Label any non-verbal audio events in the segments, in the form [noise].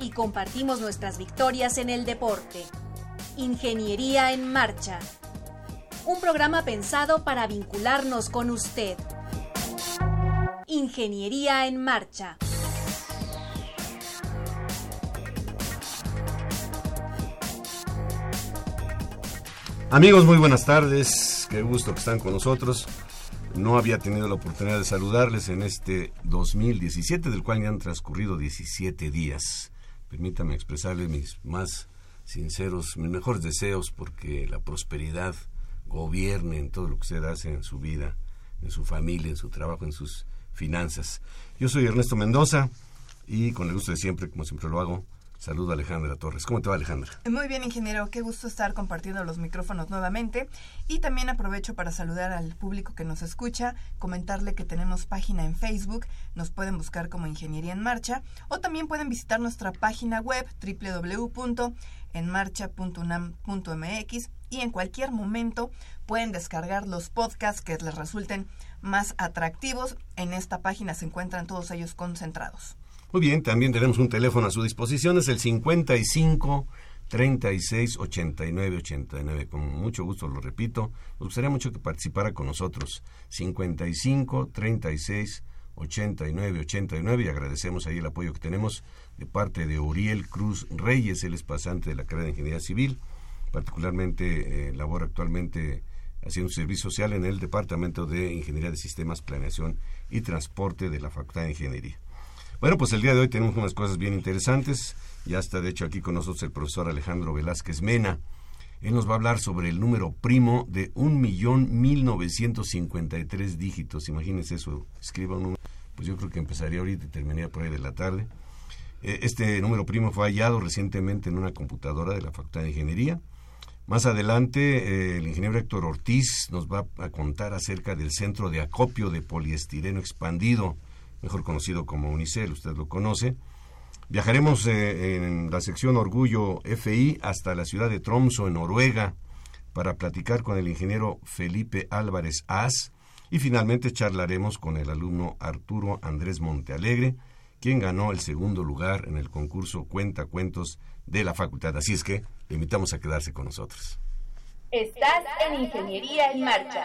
y compartimos nuestras victorias en el deporte. Ingeniería en Marcha. Un programa pensado para vincularnos con usted. Ingeniería en Marcha. Amigos, muy buenas tardes. Qué gusto que están con nosotros. No había tenido la oportunidad de saludarles en este 2017, del cual ya han transcurrido 17 días permítame expresarle mis más sinceros, mis mejores deseos porque la prosperidad gobierne en todo lo que usted hace en su vida, en su familia, en su trabajo, en sus finanzas. Yo soy Ernesto Mendoza y con el gusto de siempre, como siempre lo hago, Saludo a Alejandra Torres. ¿Cómo te va Alejandra? Muy bien, ingeniero. Qué gusto estar compartiendo los micrófonos nuevamente. Y también aprovecho para saludar al público que nos escucha, comentarle que tenemos página en Facebook, nos pueden buscar como Ingeniería en Marcha, o también pueden visitar nuestra página web www.enmarcha.unam.mx y en cualquier momento pueden descargar los podcasts que les resulten más atractivos. En esta página se encuentran todos ellos concentrados. Muy bien, también tenemos un teléfono a su disposición, es el 55 36 89 89. Con mucho gusto lo repito. Nos gustaría mucho que participara con nosotros. 55 36 89 89 y agradecemos ahí el apoyo que tenemos de parte de Uriel Cruz Reyes, él es pasante de la carrera de Ingeniería Civil, particularmente eh, labora actualmente haciendo un servicio social en el Departamento de Ingeniería de Sistemas, Planeación y Transporte de la Facultad de Ingeniería. Bueno, pues el día de hoy tenemos unas cosas bien interesantes. Ya está, de hecho, aquí con nosotros el profesor Alejandro Velázquez Mena. Él nos va a hablar sobre el número primo de un millón mil novecientos cincuenta y tres dígitos. Imagínense eso, escriba un número. Pues yo creo que empezaría ahorita y terminaría por ahí de la tarde. Eh, este número primo fue hallado recientemente en una computadora de la Facultad de Ingeniería. Más adelante, eh, el ingeniero Héctor Ortiz nos va a contar acerca del centro de acopio de poliestireno expandido mejor conocido como Unicel, usted lo conoce. Viajaremos eh, en la sección Orgullo FI hasta la ciudad de Tromso, en Noruega, para platicar con el ingeniero Felipe Álvarez As y finalmente charlaremos con el alumno Arturo Andrés Montealegre, quien ganó el segundo lugar en el concurso Cuenta Cuentos de la facultad. Así es que le invitamos a quedarse con nosotros. Estás en Ingeniería en Marcha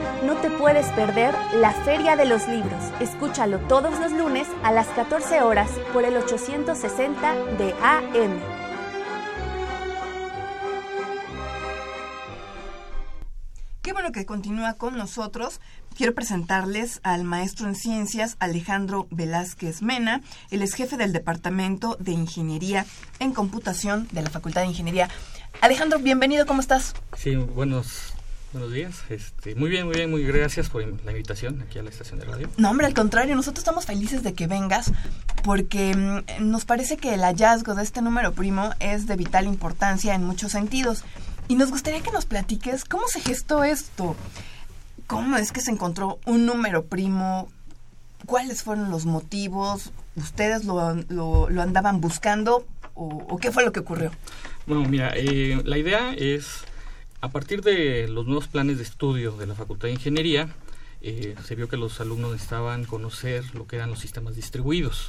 no te puedes perder la Feria de los Libros. Escúchalo todos los lunes a las 14 horas por el 860 de AM. Qué bueno que continúa con nosotros. Quiero presentarles al maestro en ciencias Alejandro Velázquez Mena. Él es jefe del Departamento de Ingeniería en Computación de la Facultad de Ingeniería. Alejandro, bienvenido, ¿cómo estás? Sí, buenos Buenos días. Este, muy bien, muy bien, muy gracias por la invitación aquí a la estación de radio. No, hombre, al contrario, nosotros estamos felices de que vengas porque mm, nos parece que el hallazgo de este número primo es de vital importancia en muchos sentidos. Y nos gustaría que nos platiques cómo se gestó esto. ¿Cómo es que se encontró un número primo? ¿Cuáles fueron los motivos? ¿Ustedes lo, lo, andaban buscando? O, qué fue lo que ocurrió? Bueno, mira, eh, la idea es a partir de los nuevos planes de estudio de la Facultad de Ingeniería, eh, se vio que los alumnos necesitaban conocer lo que eran los sistemas distribuidos,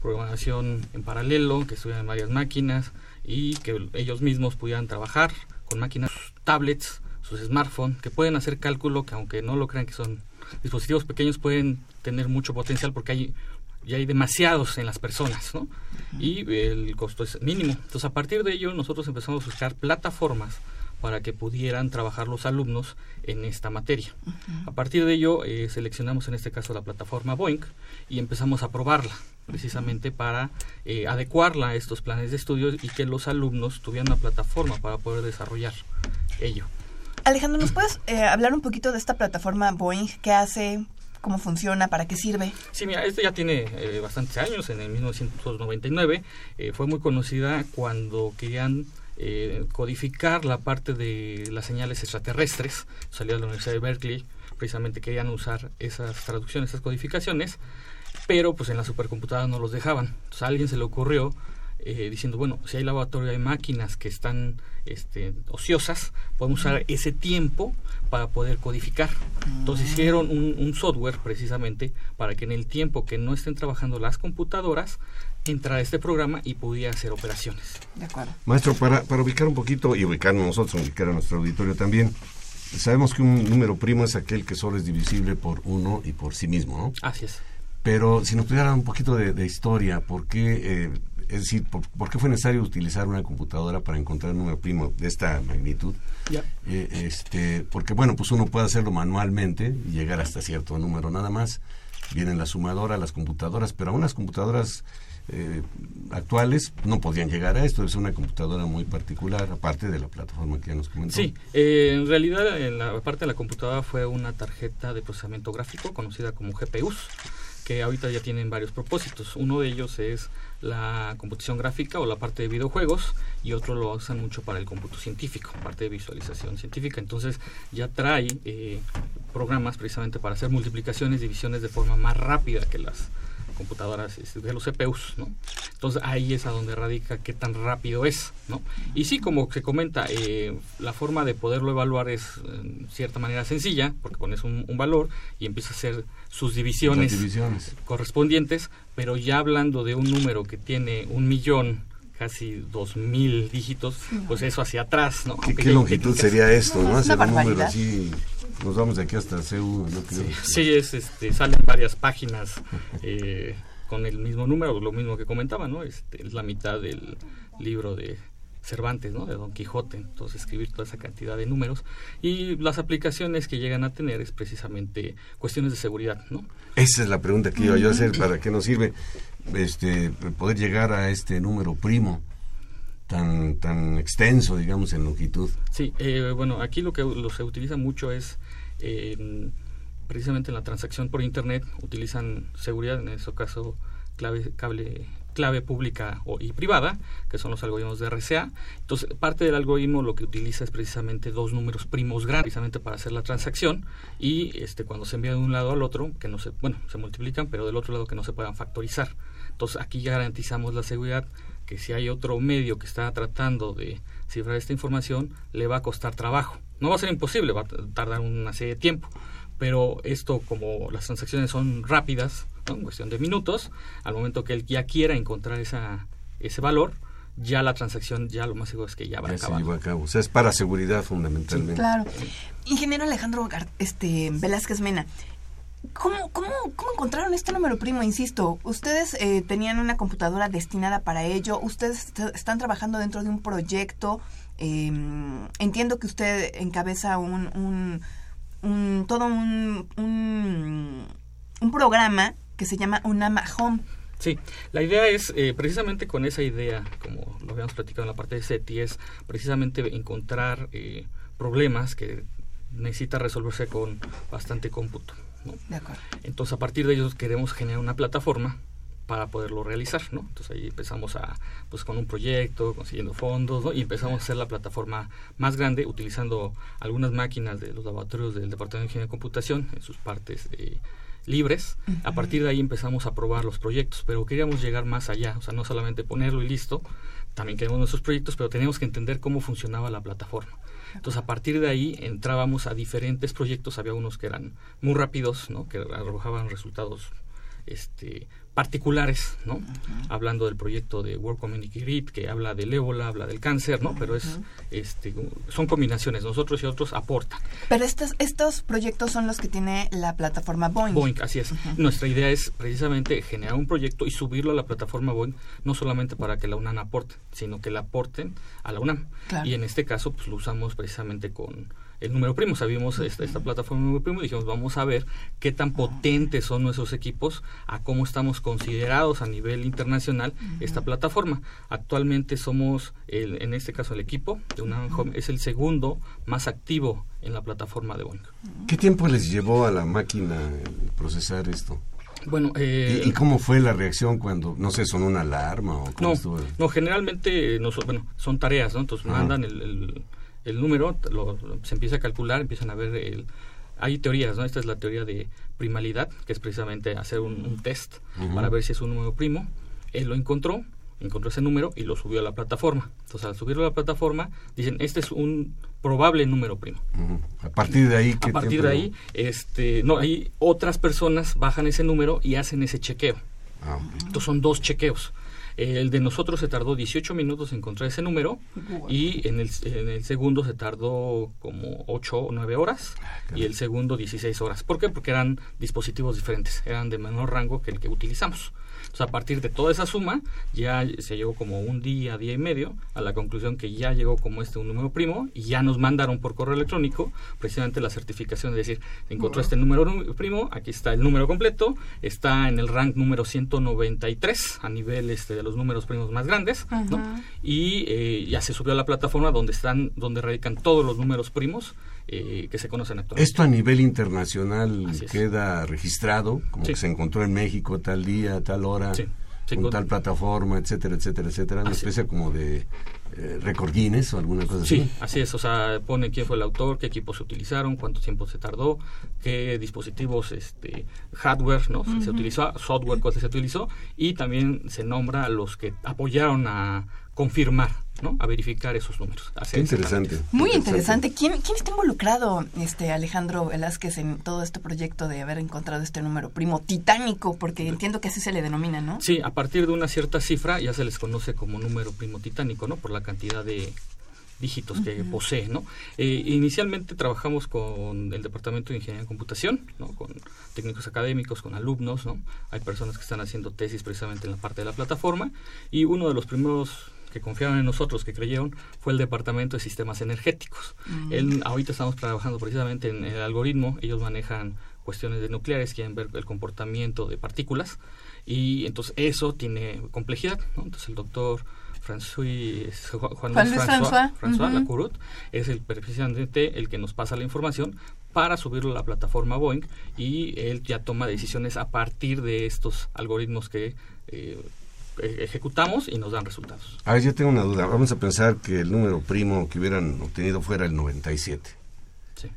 programación en paralelo, que estuvieran varias máquinas y que ellos mismos pudieran trabajar con máquinas, tablets, sus smartphones, que pueden hacer cálculo, que aunque no lo crean que son dispositivos pequeños, pueden tener mucho potencial porque hay ya hay demasiados en las personas, ¿no? Y el costo es mínimo. Entonces, a partir de ello, nosotros empezamos a buscar plataformas para que pudieran trabajar los alumnos en esta materia. A partir de ello, eh, seleccionamos en este caso la plataforma Boink y empezamos a probarla precisamente para eh, adecuarla a estos planes de estudio y que los alumnos tuvieran una plataforma para poder desarrollar ello. Alejandro, ¿nos puedes eh, hablar un poquito de esta plataforma Boeing? ¿Qué hace? ¿Cómo funciona? ¿Para qué sirve? Sí, mira, esto ya tiene bastantes años, en el 1999. fue muy conocida cuando querían eh, codificar la parte de las señales extraterrestres. Salió de la Universidad de Berkeley, precisamente querían usar esas traducciones, esas codificaciones, pero pues en la supercomputadora no los dejaban. Entonces a alguien se le ocurrió eh, diciendo, bueno, si hay laboratorio, hay máquinas que están este, ociosas, podemos usar ese tiempo para poder codificar. Entonces ah. hicieron un, un, software precisamente para que en el tiempo que no estén trabajando las computadoras, entrar a este programa y pudiera hacer operaciones. De acuerdo. Maestro, para, para ubicar un poquito y ubicarnos nosotros, ubicar a nuestro auditorio también, sabemos que un número primo es aquel que solo es divisible por uno y por sí mismo, ¿no? Así es. Pero si nos pudiera un poquito de, historia, ¿por qué, eh, es decir, por, qué fue necesario utilizar una computadora para encontrar un número primo de esta magnitud? Eh, este, porque, bueno, pues uno puede hacerlo manualmente y llegar hasta cierto número nada más. Vienen la sumadora, las computadoras, pero aún las computadoras eh, actuales no podían llegar a esto. Es una computadora muy particular, aparte de la plataforma que ya nos comentó. Sí, eh, en realidad en la parte de la computadora fue una tarjeta de procesamiento gráfico conocida como GPUs, que ahorita ya tienen varios propósitos. Uno de ellos es la computación gráfica o la parte de videojuegos y otro lo usan mucho para el cómputo científico, parte de visualización científica. Entonces ya trae eh, programas precisamente para hacer multiplicaciones, divisiones de forma más rápida que las computadoras este, de los CPUs, ¿no? Entonces ahí es a donde radica qué tan rápido es, ¿no? Y sí, como se comenta, eh, la forma de poderlo evaluar es en cierta manera sencilla, porque pones un, valor y empieza a hacer sus divisiones, correspondientes, pero ya hablando de un número que tiene un millón casi dos mil dígitos, pues eso hacia atrás, ¿no? ¿Qué, longitud sería esto, no? Hacer un número así nos vamos de aquí hasta CEU. Sí, es, este, salen varias páginas [laughs] eh, con el mismo número, lo mismo que comentaba, ¿no? Este, es la mitad del libro de Cervantes, ¿no? De Don Quijote. Entonces, escribir toda esa cantidad de números. Y las aplicaciones que llegan a tener es precisamente cuestiones de seguridad, ¿no? Esa es la pregunta que iba yo a hacer. ¿Para qué nos sirve este, poder llegar a este número primo? Tan, tan extenso, digamos, en longitud. Sí, eh, bueno, aquí lo que lo se utiliza mucho es precisamente en la transacción por Internet utilizan seguridad, en este caso clave, cable, clave pública o, y privada, que son los algoritmos de RCA. Entonces, parte del algoritmo lo que utiliza es precisamente dos números primos grandes, precisamente para hacer la transacción, y este cuando se envía de un lado al otro, que no se, bueno, se multiplican, pero del otro lado que no se puedan factorizar. Entonces, aquí garantizamos la seguridad que si hay otro medio que está tratando de cifrar esta información, le va a costar trabajo. No va a ser imposible, va a tardar una serie de tiempo, pero esto como las transacciones son rápidas, en cuestión de minutos, al momento que él ya quiera encontrar esa, ese valor, ya la transacción, ya lo más seguro es que ya va a acabar. a cabo. O sea, es para seguridad fundamentalmente. claro. Ingeniero Alejandro este, Velázquez Mena, ¿Cómo, cómo, ¿Cómo encontraron este número primo? Insisto, ustedes eh, tenían una computadora destinada para ello, ustedes están trabajando dentro de un proyecto, em, entiendo que usted encabeza un, un, todo un, un, programa que se llama Unama Home. Sí, la idea es eh, precisamente con esa idea, como lo habíamos platicado en la parte de SETI, es precisamente encontrar eh, problemas que necesita resolverse con bastante cómputo. Entonces, a partir de ellos queremos generar una plataforma para poderlo realizar, ¿no? Entonces ahí empezamos a, pues con un proyecto, consiguiendo fondos, ¿no? Y empezamos a hacer la plataforma más grande utilizando algunas máquinas de los laboratorios del Departamento de Ingeniería de Computación en sus partes libres. A partir de ahí empezamos a probar los proyectos, pero queríamos llegar más allá, o sea, no solamente ponerlo y listo, también queremos nuestros proyectos, pero teníamos que entender cómo funcionaba la plataforma. Entonces, a partir de ahí entrábamos a diferentes proyectos. Había unos que eran muy rápidos, ¿no? que arrojaban resultados este, particulares, ¿no? Hablando del proyecto de World Community Grid, que habla del ébola, habla del cáncer, ¿no? Pero es, este, son combinaciones, nosotros y otros aportan. Pero estos, estos proyectos son los que tiene la plataforma Boeing. Boeing, así es. Nuestra idea es precisamente generar un proyecto y subirlo a la plataforma Boeing, no solamente para que la UNAM aporte, sino que la aporten a la UNAM. Y en este caso, pues lo usamos precisamente con el número primo. Sabíamos esta, esta plataforma número primo y dijimos, vamos a ver qué tan potentes son nuestros equipos, a cómo estamos considerados a nivel internacional esta plataforma. Actualmente somos, el, en este caso el equipo de una es el segundo más activo en la plataforma de Boeing. ¿Qué tiempo les llevó a la máquina procesar esto? Bueno, eh, ¿Y, cómo fue la reacción cuando, no sé, son una alarma o cómo no, estuvo? no, generalmente no, bueno, son tareas, ¿no? Entonces mandan el, el, el número, lo, se empieza a calcular, empiezan a ver el... Hay teorías, ¿no? Esta es la teoría de primalidad, que es precisamente hacer un, un test para ver si es un número primo. Él lo encontró, encontró ese número y lo subió a la plataforma. Entonces, al subirlo a la plataforma, dicen, este es un probable número primo. A partir de ahí, ¿qué A partir tiempo? de ahí, este, no, hay otras personas bajan ese número y hacen ese chequeo. Ah. Entonces son dos chequeos. El de nosotros se tardó 18 minutos en encontrar ese número y en el, en el segundo se tardó como 8 o 9 horas y el segundo 16 horas. ¿Por qué? Porque eran dispositivos diferentes, eran de menor rango que el que utilizamos. Entonces, a partir de toda esa suma, ya se llegó como un día, día y medio, a la conclusión que ya llegó como este un número primo y ya nos mandaron por correo electrónico precisamente la certificación de decir, encontró este número primo, aquí está el número completo, está en el rank número 193 a nivel este, de los números primos más grandes, ¿no? Y eh, ya se subió a la plataforma donde están, donde radican todos los números primos eh, que se conocen actualmente. Esto a nivel internacional queda registrado, como Sí. que se encontró en México tal día, tal hora, Sí. Con tal plataforma, etcétera, etcétera, etcétera. Una es. especie como de eh, récord Guinness o alguna cosa Sí, así. así es, o sea, pone quién fue el autor, qué equipos se utilizaron, cuánto tiempo se tardó, qué dispositivos, este, hardware, ¿no? Se utilizó, software, cuál se utilizó, y también se nombra a los que apoyaron a confirmar, ¿no? A verificar esos números. Qué interesante. Muy interesante. ¿Quién, ¿Quién está involucrado, este Alejandro Velázquez, en todo este proyecto de haber encontrado este número primo titánico? Porque entiendo que así se le denomina, ¿no? Sí, a partir de una cierta cifra ya se les conoce como número primo titánico, ¿no? Por la cantidad de dígitos que posee, ¿no? Eh, inicialmente trabajamos con el Departamento de Ingeniería en Computación, ¿no? Con técnicos académicos, con alumnos, ¿no? Hay personas que están haciendo tesis precisamente en la parte de la plataforma y uno de los primeros que confiaron en nosotros, que creyeron, fue el Departamento de Sistemas Energéticos. Él- ahorita estamos trabajando precisamente en el algoritmo, ellos manejan cuestiones de nucleares, quieren ver el comportamiento de partículas y entonces eso tiene complejidad, ¿no? Entonces el doctor François, Juan Juan François. Lacourut, es el precisamente el que nos pasa la información para subirlo a la plataforma Boeing y él ya toma decisiones a partir de estos algoritmos que eh, ejecutamos y nos dan resultados. A ver, yo tengo una duda. Vamos a pensar que el número primo que hubieran obtenido fuera el 97. Sí.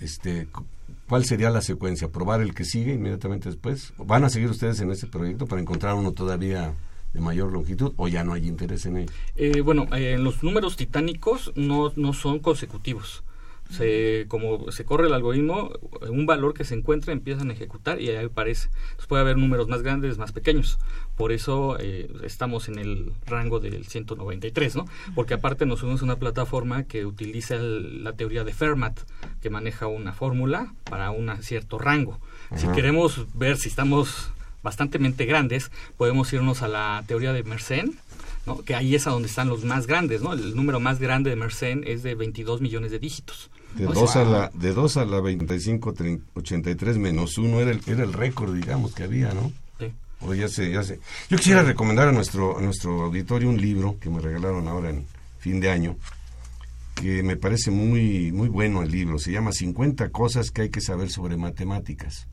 Este, cu- ¿Cuál sería la secuencia? ¿Probar el que sigue inmediatamente después? ¿Van a seguir ustedes en este proyecto para encontrar uno todavía de mayor longitud o ya no hay interés en ello? Eh, bueno, eh, los números titánicos no, no son consecutivos. Se, como se corre el algoritmo, un valor que se encuentra empiezan a ejecutar y ahí aparece. Entonces puede haber números más grandes, más pequeños. Por eso eh, estamos en el rango del 193, ¿no? Porque aparte nos unimos a una plataforma que utiliza el- la teoría de Fermat, que maneja una fórmula para un cierto rango. Si queremos ver si estamos bastantemente grandes, podemos irnos a la teoría de Mersenne, ¿no? que ahí es a donde están los más grandes, ¿no? El número más grande de Mersenne es de 22 millones de dígitos. De O 2 sea, a la, de dos a la 25, 30, 83 menos 1 era el, era el récord, digamos, que había, ¿no? sí. O ya sé, ya sé. Yo quisiera recomendar a nuestro, a nuestro auditorio un libro que me regalaron ahora en fin de año, que me parece muy, muy bueno el libro. Se llama 50 cosas que hay que saber sobre matemáticas.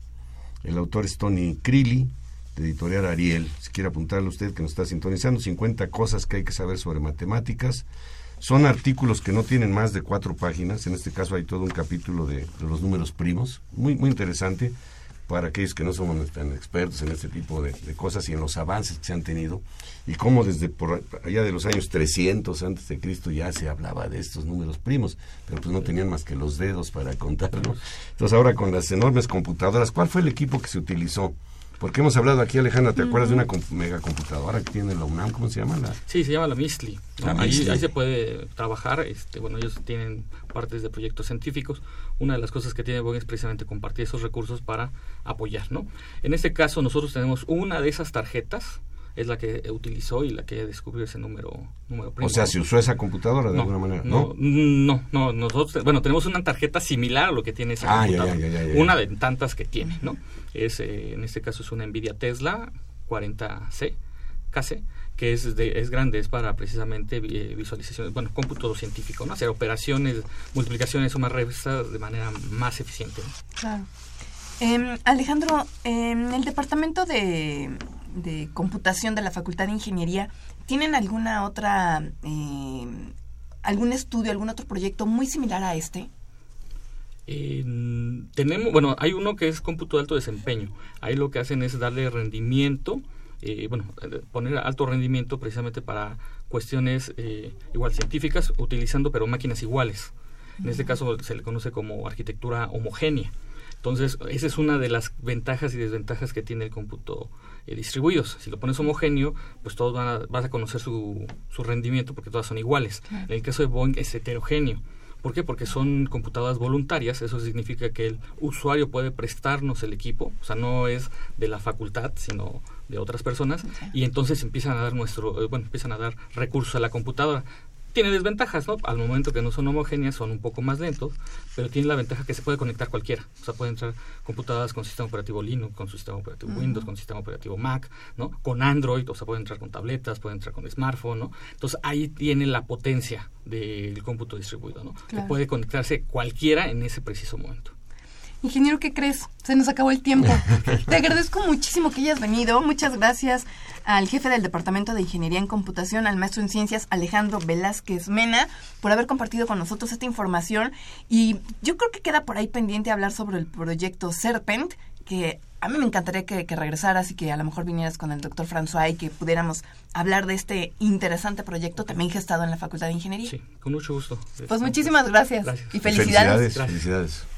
El autor es Tony Crilly, de editorial Ariel. Si quiere apuntarle usted que nos está sintonizando, 50 cosas que hay que saber sobre matemáticas. Son artículos que no tienen más de cuatro páginas. En este caso hay todo un capítulo de, los números primos. Muy, muy interesante para aquellos que no somos tan expertos en este tipo de, de cosas y en los avances que se han tenido y cómo desde por allá de los años 300 antes de Cristo ya se hablaba de estos números primos, pero pues no tenían más que los dedos para contarlo. Entonces ahora con las enormes computadoras, ¿cuál fue el equipo que se utilizó Porque hemos hablado aquí, Alejandra, ¿te acuerdas de una megacomputadora que tiene la UNAM? ¿Cómo se llama? La... Sí, se llama la MISLI. Ahí, se puede trabajar. Este, bueno, ellos tienen partes de proyectos científicos. Una de las cosas que tiene Boeing es precisamente compartir esos recursos para apoyar, ¿no? En este caso, nosotros tenemos una de esas tarjetas es la que utilizó y la que descubrió ese número, número O sea, se usó esa computadora de alguna manera, ¿no? No, no, nosotros, bueno, tenemos una tarjeta similar a lo que tiene esa ah, computadora. una de tantas que tiene, ¿no? Es, eh, en este caso es una Nvidia Tesla 40C, KC, que es, de, es grande, es para precisamente eh, visualizaciones, bueno, cómputo científico, ¿no? Hacer operaciones, multiplicaciones o más revistas de manera más eficiente. Claro. Em, Alejandro, en el departamento de, de computación de la Facultad de Ingeniería, ¿tienen alguna otra, eh, algún estudio, algún otro proyecto muy similar a este? tenemos, bueno, hay uno que es cómputo de alto desempeño. Ahí lo que hacen es darle rendimiento, eh, bueno, poner alto rendimiento precisamente para cuestiones eh, igual científicas, utilizando pero máquinas iguales. En este caso se le conoce como arquitectura homogénea. Entonces, esa es una de las ventajas y desventajas que tiene el cómputo eh, distribuidos. Si lo pones homogéneo, pues todos van a, vas a conocer su, su rendimiento porque todas son iguales. En el caso de Boeing es heterogéneo. ¿Por qué? Porque son computadoras voluntarias, eso significa que el usuario puede prestarnos el equipo, o sea, no es de la facultad, sino de otras personas, y entonces empiezan a dar nuestro, eh, bueno, empiezan a dar recursos a la computadora tiene desventajas, ¿no? Al momento que no son homogéneas son un poco más lentos, pero tiene la ventaja que se puede conectar cualquiera. O sea, pueden entrar computadoras con sistema operativo Linux, con sistema operativo Windows, con sistema operativo Mac, ¿no? Con Android, o sea, pueden entrar con tabletas, pueden entrar con smartphone, ¿no? Entonces ahí tiene la potencia del cómputo distribuido, ¿no? Que puede conectarse cualquiera en ese preciso momento. Ingeniero, ¿qué crees? Se nos acabó el tiempo. [laughs] Te agradezco muchísimo que hayas venido. Muchas gracias al jefe del Departamento de Ingeniería en Computación, al maestro en Ciencias Alejandro Velázquez Mena, por haber compartido con nosotros esta información. Y yo creo que queda por ahí pendiente hablar sobre el proyecto Serpent, que a mí me encantaría que, regresaras y que a lo mejor vinieras con el doctor François y que pudiéramos hablar de este interesante proyecto también gestado en la Facultad de Ingeniería. Sí, con mucho gusto. Pues muchísimas gracias. Y felicidades. Felicidades. felicidades.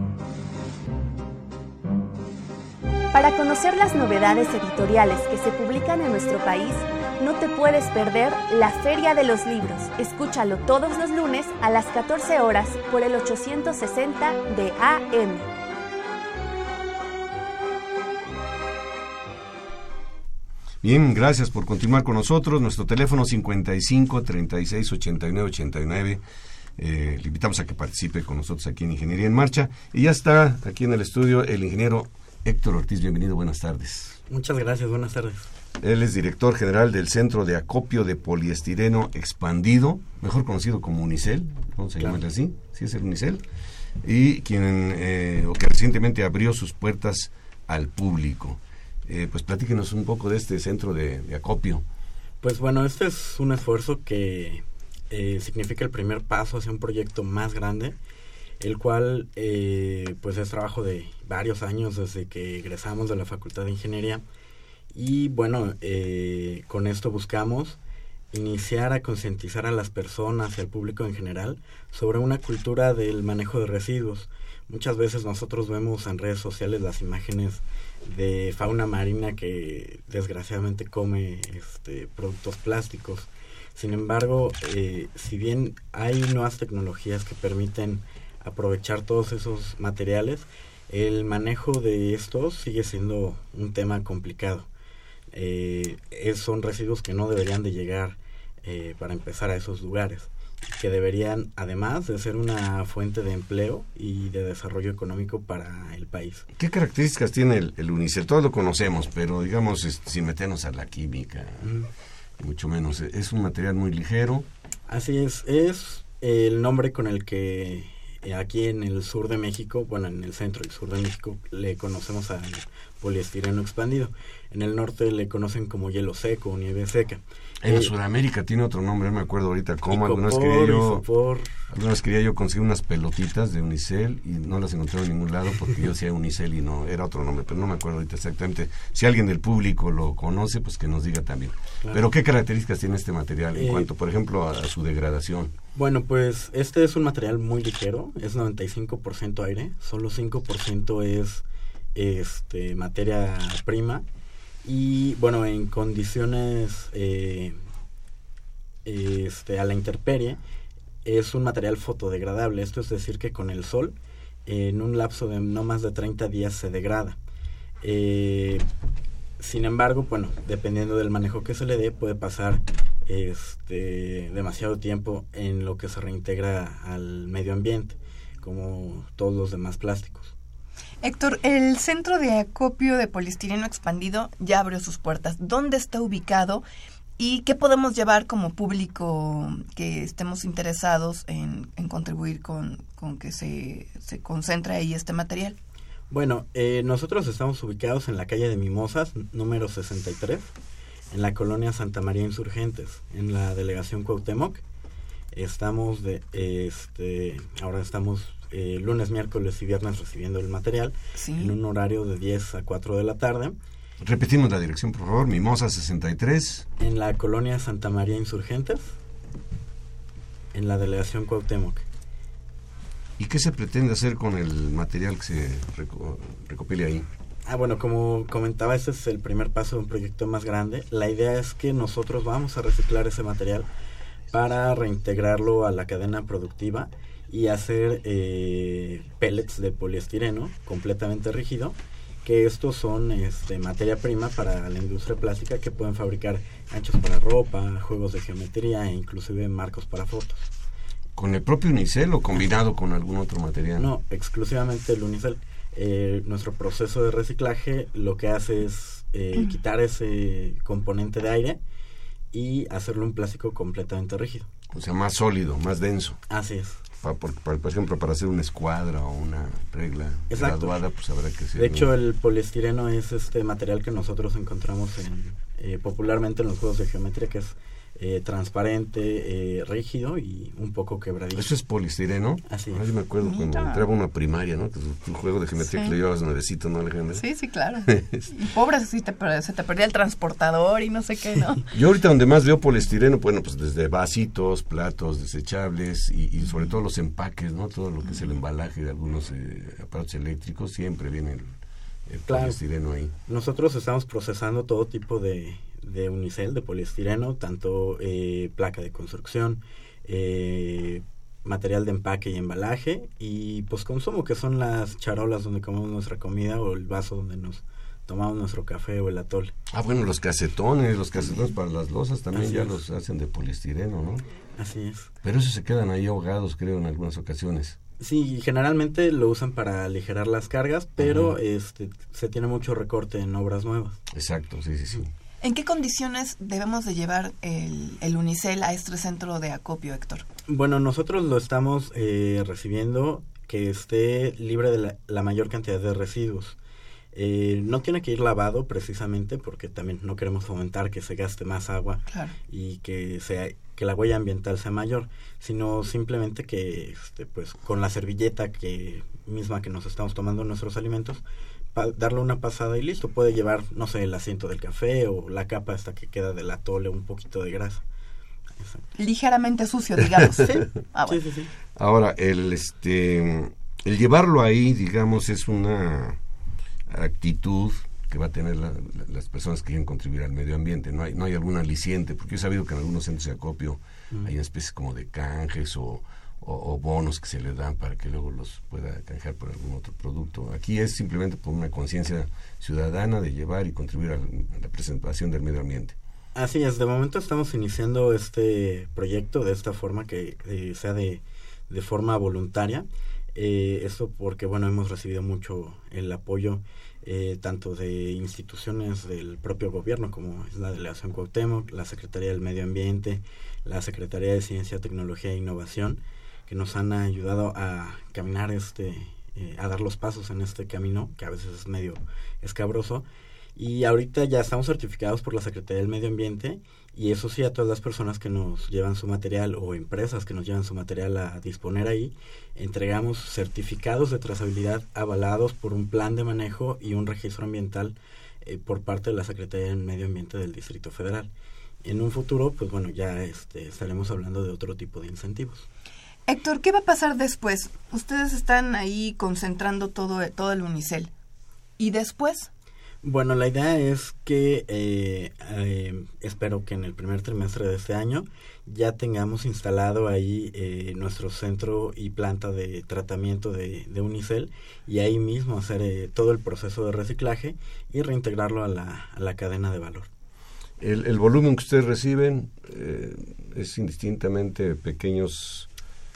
Para conocer las novedades editoriales que se publican en nuestro país, no te puedes perder la Feria de los Libros. Escúchalo todos los lunes a las 14 horas por el 860 de AM. Bien, gracias por continuar con nosotros. Nuestro teléfono 55 36 89 89. le invitamos a que participe con nosotros aquí en Ingeniería en Marcha. Y ya está aquí en el estudio el ingeniero Héctor Ortiz, bienvenido, buenas tardes. Muchas gracias, buenas tardes. Él es director general del Centro de Acopio de Poliestireno Expandido, mejor conocido como Unicel, vamos a llamarle así, sí es el Unicel, y quien, eh, o que recientemente abrió sus puertas al público. Eh, pues platíquenos un poco de este centro de, acopio. Pues bueno, este es un esfuerzo que eh, significa el primer paso hacia un proyecto más grande el cual eh, pues es trabajo de varios años desde que egresamos de la Facultad de Ingeniería y bueno, eh, con esto buscamos iniciar a concientizar a las personas y al público en general sobre una cultura del manejo de residuos. Muchas veces nosotros vemos en redes sociales las imágenes de fauna marina que desgraciadamente come este, productos plásticos. Sin embargo, eh, si bien hay nuevas tecnologías que permiten aprovechar todos esos materiales, el manejo de estos sigue siendo un tema complicado. Eh, son residuos que no deberían de llegar eh, para empezar a esos lugares, que deberían además de ser una fuente de empleo y de desarrollo económico para el país. ¿Qué características tiene el, el UNICEF? Todos lo conocemos, pero digamos, sin meternos a la química, mucho menos, es un material muy ligero. Así es, es el nombre con el que aquí en el sur de México, bueno, en el centro y sur de México le conocemos al poliestireno expandido. En el norte le conocen como hielo seco o nieve seca. En Eh, Sudamérica tiene otro nombre, no me acuerdo ahorita cómo. Algunas quería yo, isopor. algunas quería yo conseguir unas pelotitas de Unicel y no las encontré en ningún lado porque yo decía Unicel y no, era otro nombre, pero no me acuerdo ahorita exactamente. Si alguien del público lo conoce, pues que nos diga también. Claro. Pero ¿qué características tiene este material en Eh, cuanto, por ejemplo, a, a su degradación? Bueno, pues este es un material muy ligero, es 95% aire, solo 5% es este materia prima y bueno, en condiciones eh, este, a la intemperie es un material fotodegradable, esto es decir que con el sol en un lapso de no más de 30 días se degrada. Eh, sin embargo, bueno, dependiendo del manejo que se le dé, puede pasar este, demasiado tiempo en lo que se reintegra al medio ambiente, como todos los demás plásticos. Héctor, el centro de acopio de poliestireno expandido ya abrió sus puertas. ¿Dónde está ubicado y qué podemos llevar como público que estemos interesados en, en contribuir con, con que se, se concentre ahí este material? Bueno, eh, nosotros estamos ubicados en la calle de Mimosas, número 63, en la colonia Santa María Insurgentes, en la delegación Cuauhtémoc. Estamos de, este, ahora estamos eh, lunes, miércoles y viernes recibiendo el material Sí. en un horario de 10 a 4 de la tarde Repetimos la dirección, por favor. Mimosa 63. en la colonia Santa María Insurgentes, en la delegación Cuauhtémoc. ¿Y qué se pretende hacer con el material que se reco- recopile ahí? Ah, bueno, como comentaba, ese es el primer paso de un proyecto más grande. La idea es que nosotros vamos a reciclar ese material para reintegrarlo a la cadena productiva y hacer eh, pellets de poliestireno completamente rígido, que estos son este, materia prima para la industria plástica que pueden fabricar anchos para ropa, juegos de geometría e inclusive marcos para fotos. ¿Con el propio Unicel o combinado con algún otro material? No, exclusivamente el unicel. Eh, nuestro proceso de reciclaje lo que hace es eh, quitar ese componente de aire y hacerlo un plástico completamente rígido. O sea, más sólido, más denso. Así es. Por, por ejemplo, para hacer una escuadra o una regla Exacto. graduada, pues habrá que hacer... De hecho, un- el poliestireno es este material que nosotros encontramos en, eh, popularmente en los juegos de geometría, que es eh, transparente, eh, rígido y un poco quebradizo. Eso es poliestireno. Así Ah, es. yo me acuerdo cuando entraba a una primaria, ¿no? Que tu, tu juego de geometría Sí. que le llevabas nuevecito, ¿no, Alejandra? Sí, sí, claro. [laughs] Y pobre, si te, se te perdía el transportador y no sé qué, ¿no? [laughs] Yo ahorita donde más veo poliestireno, bueno, pues desde vasitos, platos desechables y, y sobre todo los empaques, ¿no? Todo lo que es el embalaje de algunos eh, aparatos eléctricos, siempre viene el, el Claro. poliestireno ahí. Nosotros estamos procesando todo tipo de, de unicel, de poliestireno, tanto eh, placa de construcción, eh, material de empaque y embalaje y pues consumo que son las charolas donde comemos nuestra comida o el vaso donde nos tomamos nuestro café o el atole. Ah, bueno, los casetones, los casetones para las losas también Así ya es. los hacen de poliestireno, ¿no? Así es. Pero esos se quedan ahí ahogados, creo, en algunas ocasiones. Sí, generalmente lo usan para aligerar las cargas, pero este se tiene mucho recorte en obras nuevas. Exacto, sí, sí, sí. ¿En qué condiciones debemos de llevar el, el unicel a este centro de acopio, Héctor? Bueno, nosotros lo estamos eh, recibiendo que esté libre de la, la mayor cantidad de residuos. Eh, no tiene que ir lavado precisamente porque también no queremos fomentar que se gaste más agua Claro. y que sea que la huella ambiental sea mayor, sino simplemente que este, pues con la servilleta que misma que nos estamos tomando nuestros alimentos darle una pasada y listo, puede llevar no sé el asiento del café o la capa hasta que queda del atole un poquito de grasa. Exacto. Ligeramente sucio, digamos. [laughs] Sí, Ah, bueno. sí, sí, sí. Ahora, el, este, el llevarlo ahí, digamos, es una actitud que va a tener la- la- las personas que quieren contribuir al medio ambiente. No hay, no hay algún aliciente, porque yo he sabido que en algunos centros de acopio Mm. hay una especie como de canjes o, o- bonos que se le dan para que luego los pueda canjear por algún otro producto. Aquí es simplemente por una conciencia ciudadana de llevar y contribuir a la presentación del medio ambiente. Así es, de momento estamos iniciando este proyecto de esta forma que eh, sea de, de forma voluntaria. Eh, esto porque, bueno, hemos recibido mucho el apoyo eh, tanto de instituciones del propio gobierno como es la Delegación Cuauhtémoc, la Secretaría del Medio Ambiente, la Secretaría de Ciencia, Tecnología e Innovación, que nos han ayudado a caminar este, eh, a dar los pasos en este camino, que a veces es medio escabroso. Y ahorita ya estamos certificados por la Secretaría del Medio Ambiente y eso sí a todas las personas que nos llevan su material o empresas que nos llevan su material a disponer ahí, entregamos certificados de trazabilidad avalados por un plan de manejo y un registro ambiental eh, por parte de la Secretaría del Medio Ambiente del Distrito Federal. En un futuro, pues bueno, ya este, estaremos hablando de otro tipo de incentivos. Héctor, ¿qué va a pasar después? Ustedes están ahí concentrando todo, todo el Unicel. ¿Y después? Bueno, la idea es que eh, eh, espero que en el primer trimestre de este año ya tengamos instalado ahí eh, nuestro centro y planta de tratamiento de, Unicel y ahí mismo hacer todo el proceso de reciclaje y reintegrarlo a la, a la cadena de valor. El, el volumen que ustedes reciben es indistintamente pequeños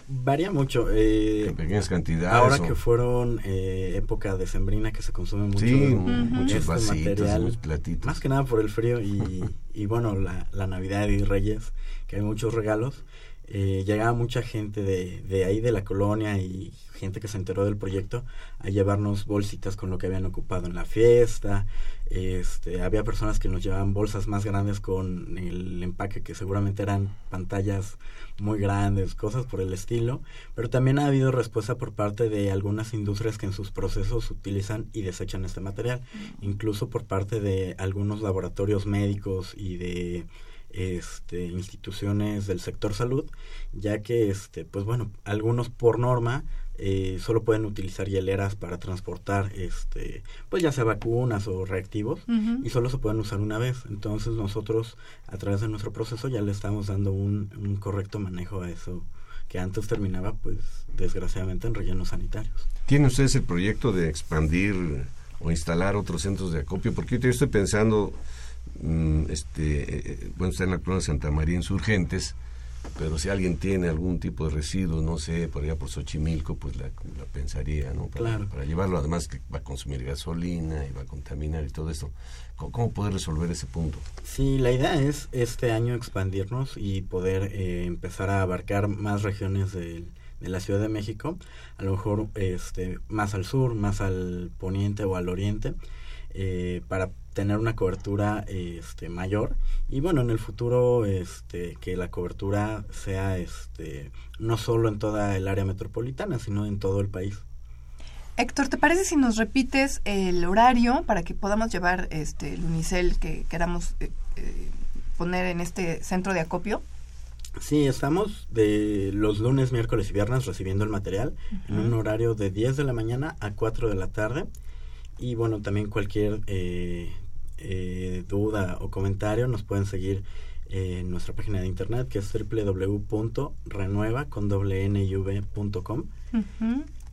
Varía mucho. Eh, en pequeñas cantidades. Ahora que fueron eh, época de sembrina que se consume mucho. Sí, muchos este vasitos, platitos. Más que nada por el frío y, y bueno, la, la Navidad y Reyes, que hay muchos regalos. Eh, llegaba mucha gente de, de ahí de la colonia y gente que se enteró del proyecto a llevarnos bolsitas con lo que habían ocupado en la fiesta. Este, había personas que nos llevaban bolsas más grandes con el empaque que seguramente eran pantallas muy grandes, cosas por el estilo, pero también ha habido respuesta por parte de algunas industrias que en sus procesos utilizan y desechan este material, incluso por parte de algunos laboratorios médicos y de este, instituciones del sector salud, ya que, este, pues bueno, algunos por norma eh, solo pueden utilizar hieleras para transportar, este, pues ya sea vacunas o reactivos, y solo se pueden usar una vez. Entonces nosotros, a través de nuestro proceso, ya le estamos dando un, un correcto manejo a eso que antes terminaba, pues, desgraciadamente en rellenos sanitarios. ¿Tiene ustedes el proyecto de expandir o instalar otros centros de acopio? Porque yo estoy pensando Mm, este, eh, eh, bueno, está en la colonia Santa María Insurgentes, pero si alguien tiene algún tipo de residuos, no sé, por allá por Xochimilco, pues la, pensaría, ¿no? Para, para, llevarlo, además que va a consumir gasolina y va a contaminar y todo esto. ¿Cómo, poder resolver ese punto? Sí, la idea es este año expandirnos y poder eh, empezar a abarcar más regiones de, de la Ciudad de México, a lo mejor este, más al sur, más al poniente o al oriente, eh, para tener una cobertura este, mayor y bueno en el futuro este que la cobertura sea este no solo en toda el área metropolitana sino en todo el país Héctor, ¿te parece si nos repites el horario para que podamos llevar este el unicel que queramos eh, eh, poner en este centro de acopio? Sí, estamos de los lunes, miércoles y viernes recibiendo el material en un horario de 10 de la mañana a 4 de la tarde. Y bueno, también cualquier eh, eh, duda o comentario nos pueden seguir en nuestra página de internet que es www.renueva.com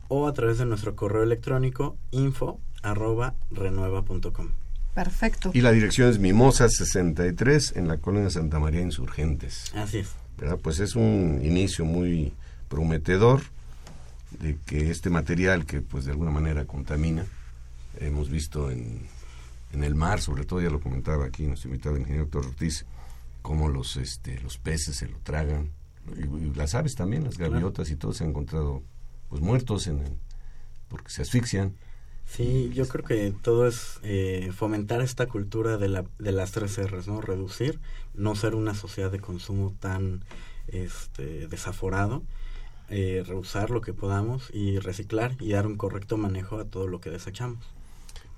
o a través de nuestro correo electrónico info arroba renueva.com. Perfecto. Y la dirección es Mimosa 63 en la colonia Santa María Insurgentes. Así es. Pues es un inicio muy prometedor de que este material que pues de alguna manera contamina, hemos visto en en el mar, sobre todo ya lo comentaba aquí nuestro invitado el ingeniero doctor Ortiz, cómo los, este, los peces se lo tragan, y, las aves también, las gaviotas y todo se han encontrado pues muertos en porque se asfixian. Sí, yo creo que todo es eh, fomentar esta cultura de, la, de las tres R's, ¿no? Reducir, no ser una sociedad de consumo tan este, desaforado, eh, reusar lo que podamos y reciclar y dar un correcto manejo a todo lo que desechamos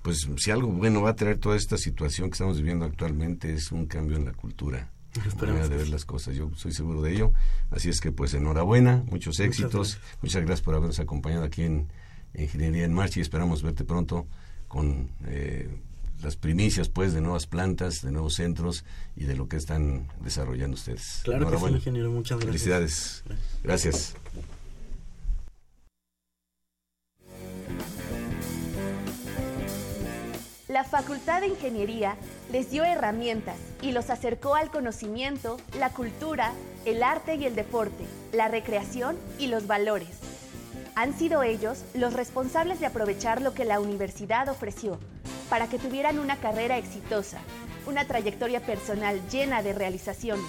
pues si algo bueno va a traer toda esta situación que estamos viviendo actualmente es un cambio en la cultura manera de ver las cosas. Yo soy seguro de ello. Así es que, pues, enhorabuena, muchos éxitos. Muchas gracias, por habernos acompañado aquí en Ingeniería en Marcha y esperamos verte pronto con eh, las primicias, pues, de nuevas plantas, de nuevos centros y de lo que están desarrollando ustedes. Claro que sí, ingeniero. Muchas gracias. Felicidades. gracias. La Facultad de Ingeniería les dio herramientas y los acercó al conocimiento, la cultura, el arte y el deporte, la recreación y los valores. Han sido ellos los responsables de aprovechar lo que la universidad ofreció para que tuvieran una carrera exitosa, una trayectoria personal llena de realizaciones,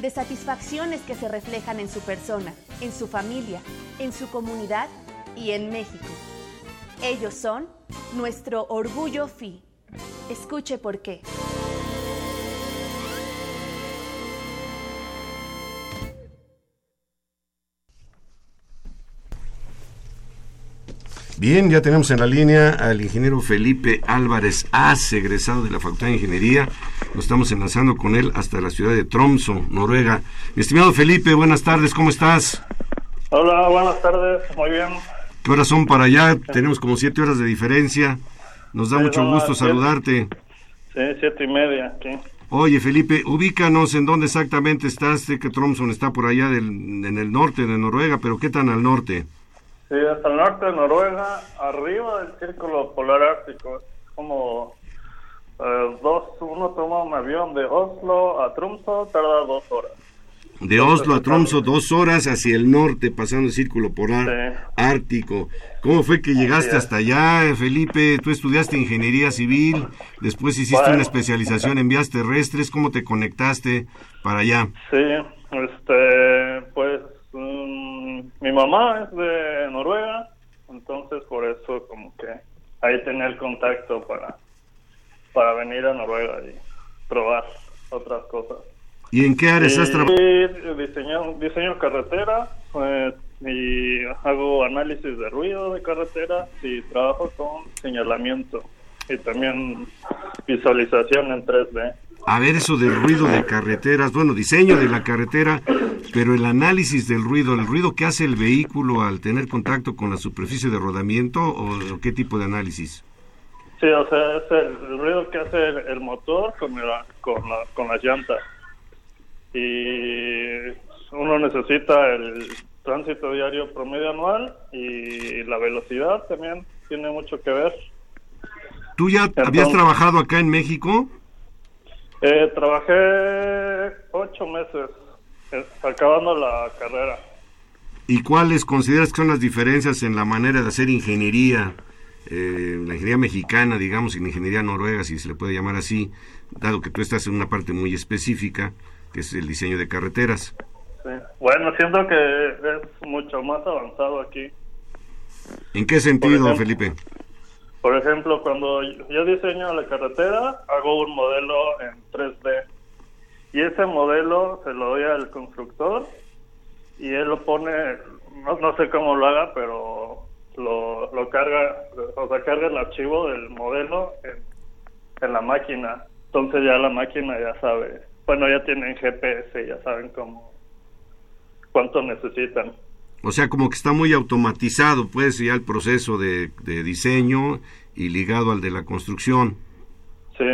de satisfacciones que se reflejan en su persona, en su familia en su comunidad y en México. Ellos son nuestro orgullo FI. Escuche por qué. Bien, ya tenemos en la línea al ingeniero Felipe Álvarez As, egresado de la Facultad de Ingeniería. Nos estamos enlazando con él hasta la ciudad de Tromso, Noruega. Mi estimado Felipe, buenas tardes, ¿cómo estás? Hola, buenas tardes, muy bien. ¿Qué horas son para allá? Tenemos como siete horas de diferencia. Nos da mucho gusto saludarte. Sí, siete y media aquí. Oye, Felipe, ubícanos en dónde exactamente estás. Sé que Tromso está por allá en el norte de Noruega, pero ¿qué tan al norte? Sí, hasta el norte de Noruega, arriba del círculo polar ártico. Como eh, dos, uno toma un avión de Oslo a Tromsø, tarda dos horas. De Oslo a Tromsø, dos horas hacia el norte, pasando el círculo polar ártico. ¿Cómo fue que llegaste hasta allá, Felipe? Tú estudiaste ingeniería civil, después hiciste una especialización en vías terrestres. ¿Cómo te conectaste para allá? Sí, este, pues Mm, mi mamá es de Noruega, entonces por eso como que ahí tenía el contacto para, para venir a Noruega y probar otras cosas. ¿Y en qué áreas estás trabajando? Diseño, diseño carretera pues, y hago análisis de ruido de carretera y trabajo con señalamiento y también visualización en 3D a ver eso del ruido de carreteras, bueno, diseño de la carretera, pero el análisis del ruido, el ruido que hace el vehículo al tener contacto con la superficie de rodamiento o, qué tipo de análisis? Sí, o sea, es el, ruido que hace el, motor con, con, la, con las llantas. Y uno necesita el tránsito diario promedio anual y la velocidad también tiene mucho que ver. ¿Tú ya habías trabajado acá en México? Eh, trabajé ocho meses eh, acabando la carrera. ¿Y cuáles consideras que son las diferencias en la manera de hacer ingeniería, eh, la ingeniería mexicana, digamos, y la ingeniería noruega, si se le puede llamar así, dado que tú estás en una parte muy específica, que es el diseño de carreteras? Sí. Bueno, siento que es mucho más avanzado aquí. ¿En qué sentido, Felipe? Por ejemplo, cuando yo diseño la carretera, hago un modelo en 3D. Y ese modelo se lo doy al constructor y él lo pone, no, sé cómo lo haga, pero lo, lo, carga, o sea, carga el archivo del modelo en, en la máquina. Entonces ya la máquina ya sabe, bueno, ya tienen GPS, ya saben cómo, cuánto necesitan. O sea, como que está muy automatizado, pues, ya el proceso de, diseño y ligado al de la construcción. Sí.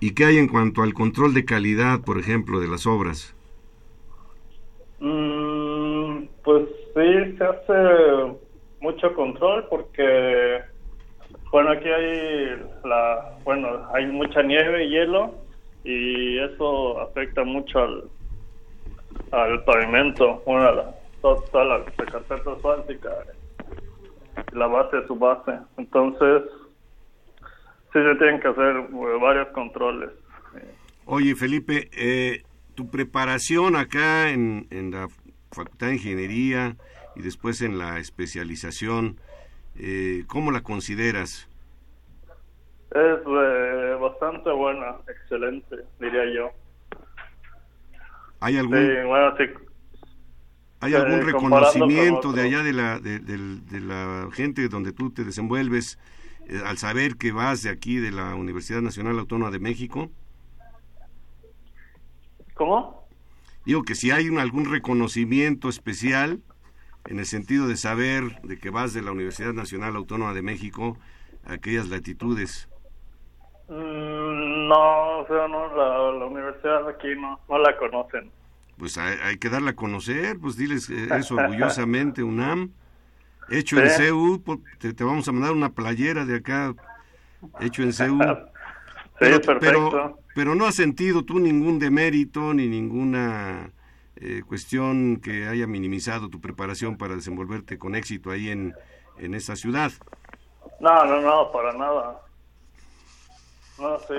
¿Y qué hay en cuanto al control de calidad, por ejemplo, de las obras? Mm, pues sí, se hace mucho control porque, bueno, aquí hay la, bueno, hay mucha nieve y hielo y eso afecta mucho al, al pavimento, bueno, la, toda, la, carpeta asfáltica, la base de su base. Entonces, sí se tienen que hacer eh, varios controles. Oye, Felipe, eh, tu preparación acá en, en la Facultad de Ingeniería y después en la especialización, eh, ¿cómo la consideras? Es eh, bastante buena, excelente, diría yo. ¿Hay algún, sí, bueno, sí, ¿Hay algún reconocimiento de allá de la, de, la gente donde tú te desenvuelves eh, al saber que vas de aquí, de la Universidad Nacional Autónoma de México? ¿Cómo? Digo que si hay algún reconocimiento especial en el sentido de saber de que vas de la Universidad Nacional Autónoma de México a aquellas latitudes. Mm, no, o sea, no, la, la universidad aquí no, no la conocen pues hay, que darla a conocer, pues diles eh, eso [laughs] orgullosamente, UNAM, hecho en CEU, te, vamos a mandar una playera de acá, hecho en CEU. [laughs] pero, pero, no has sentido tú ningún demérito ni ninguna eh, cuestión que haya minimizado tu preparación para desenvolverte con éxito ahí en, en esa ciudad. No, no, no, para nada. No, sí,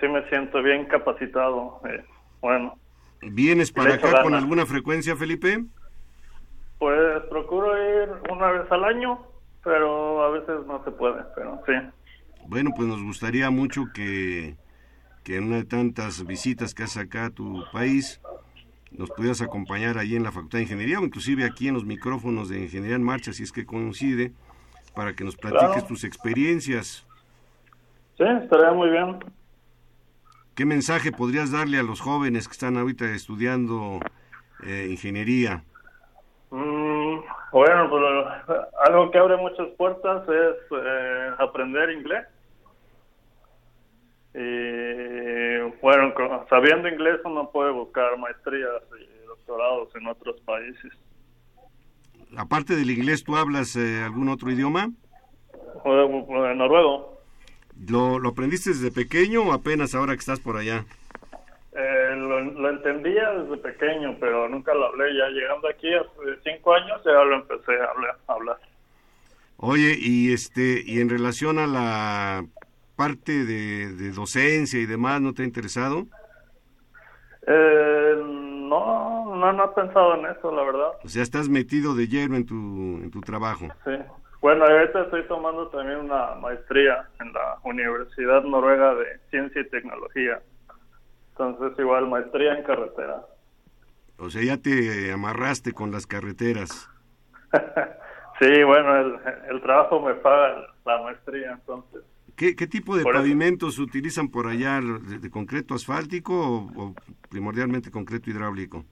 sí me siento bien capacitado. Eh, bueno, ¿Vienes para acá con alguna frecuencia, Felipe? Pues procuro ir una vez al año, pero a veces no se puede, pero sí. Bueno, pues nos gustaría mucho que, que en una de tantas visitas que haces acá a tu país, nos pudieras acompañar ahí en la Facultad de Ingeniería o inclusive aquí en los micrófonos de Ingeniería en Marcha, si es que coincide, para que nos platiques tus experiencias. Sí, estaría muy bien. ¿Qué mensaje podrías darle a los jóvenes que están ahorita estudiando eh, ingeniería? Mm, bueno, pues algo que abre muchas puertas es eh, aprender inglés. Y bueno, sabiendo inglés uno puede buscar maestrías y doctorados en otros países. Aparte del inglés, ¿tú hablas eh, algún otro idioma? noruego. ¿Lo, ¿Lo aprendiste desde pequeño o apenas ahora que estás por allá? Eh, lo, entendía desde pequeño, pero nunca lo hablé. Ya llegando aquí hace cinco años ya lo empecé a hablar. Oye, y este y en relación a la parte de, docencia y demás, ¿no te ha interesado? Eh, no, no, no he pensado en eso, la verdad. O sea, estás metido de lleno en tu, en tu trabajo. Sí. Bueno, ahorita estoy tomando también una maestría en la Universidad Noruega de Ciencia y Tecnología. Entonces, igual, maestría en carretera. O sea, ya te amarraste con las carreteras. [laughs] sí, bueno, el, el, trabajo me paga la maestría, entonces. ¿Qué, qué tipo de pavimentos utilizan por allá? ¿De, concreto asfáltico o, primordialmente concreto hidráulico?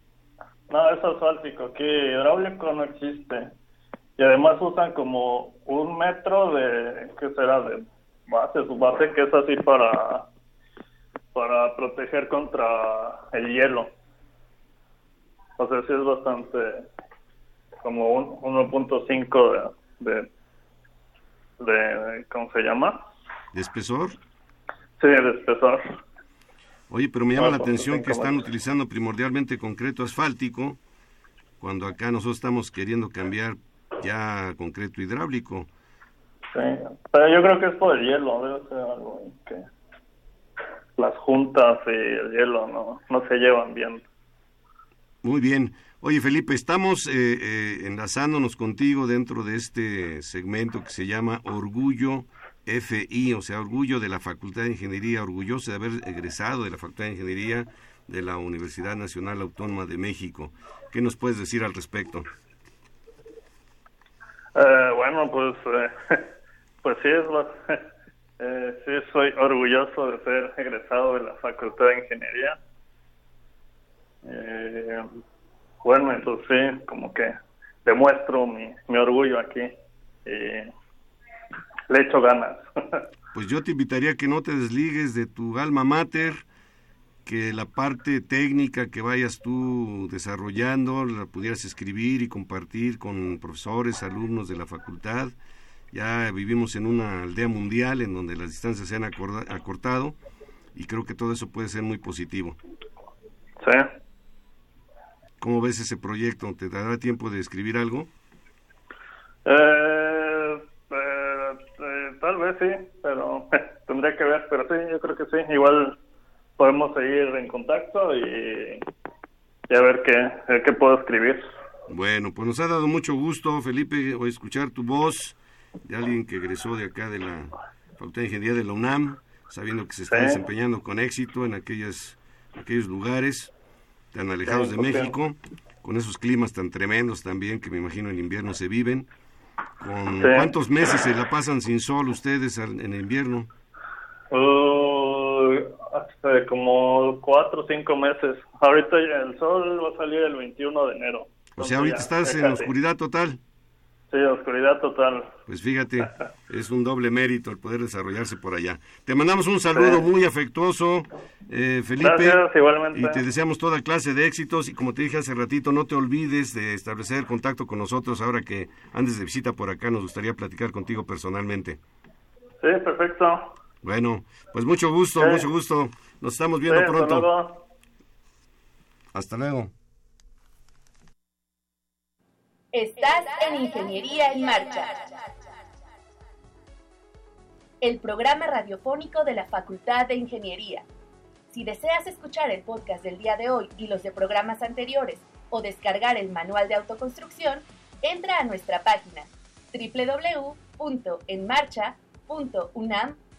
No, es asfáltico. Aquí hidráulico no existe y además usan como un metro de, ¿qué será? De base, su base que es así para, para proteger contra el hielo. O sea, sí es bastante, como un 1.5 de, de, de, ¿cómo se llama? ¿De espesor? Sí, de espesor. Oye, pero me llama la atención que están utilizando primordialmente concreto asfáltico, cuando acá nosotros estamos queriendo cambiar ya concreto hidráulico. Sí, pero yo creo que es por el hielo, debe ser algo que las juntas y el hielo no, no se llevan bien. Muy bien. Oye, Felipe, estamos eh, eh, enlazándonos contigo dentro de este segmento que se llama Orgullo FI, o sea, Orgullo de la Facultad de Ingeniería, orgulloso de haber egresado de la Facultad de Ingeniería de la Universidad Nacional Autónoma de México. ¿Qué nos puedes decir al respecto? Eh, bueno, pues, eh, [laughs] pues sí, es [laughs] eh, sí, soy orgulloso de ser egresado de la Facultad de Ingeniería. Eh, bueno, entonces sí, como que demuestro mi, orgullo aquí le echo ganas. [laughs] pues yo te invitaría a que no te desligues de tu alma mater que la parte técnica que vayas tú desarrollando la pudieras escribir y compartir con profesores, alumnos de la facultad. Ya vivimos en una aldea mundial en donde las distancias se han acortado y creo que todo eso puede ser muy positivo. Sí. ¿Cómo ves ese proyecto? ¿Te dará tiempo de escribir algo? Eh, eh, eh tal vez sí, pero [laughs] tendría que ver, pero sí, yo creo que sí. Igual podemos seguir en contacto y, a ver qué, qué puedo escribir. Bueno, pues nos ha dado mucho gusto, Felipe, escuchar tu voz de alguien que egresó de acá de la Facultad de Ingeniería de la UNAM, sabiendo que se está desempeñando con éxito en aquellas, aquellos lugares tan alejados de México, con esos climas tan tremendos también que me imagino en invierno se viven. ¿Con ¿Cuántos meses se la pasan sin sol ustedes en invierno? Uh, hace como cuatro o cinco meses. Ahorita el sol va a salir el 21 de enero. O sea, ahorita estás en oscuridad total. Sí, oscuridad total. Pues fíjate, [laughs] es un doble mérito el poder desarrollarse por allá. Te mandamos un saludo muy afectuoso, eh, Felipe. Gracias, igualmente. Y te deseamos toda clase de éxitos y como te dije hace ratito, no te olvides de establecer contacto con nosotros ahora que andes de visita por acá. Nos gustaría platicar contigo personalmente. Sí, perfecto. Bueno, pues mucho gusto, mucho gusto. Nos estamos viendo pronto. Hasta luego. Hasta luego. Estás en Ingeniería en Marcha. El programa radiofónico de la Facultad de Ingeniería. Si deseas escuchar el podcast del día de hoy y los de programas anteriores o descargar el manual de autoconstrucción, entra a nuestra página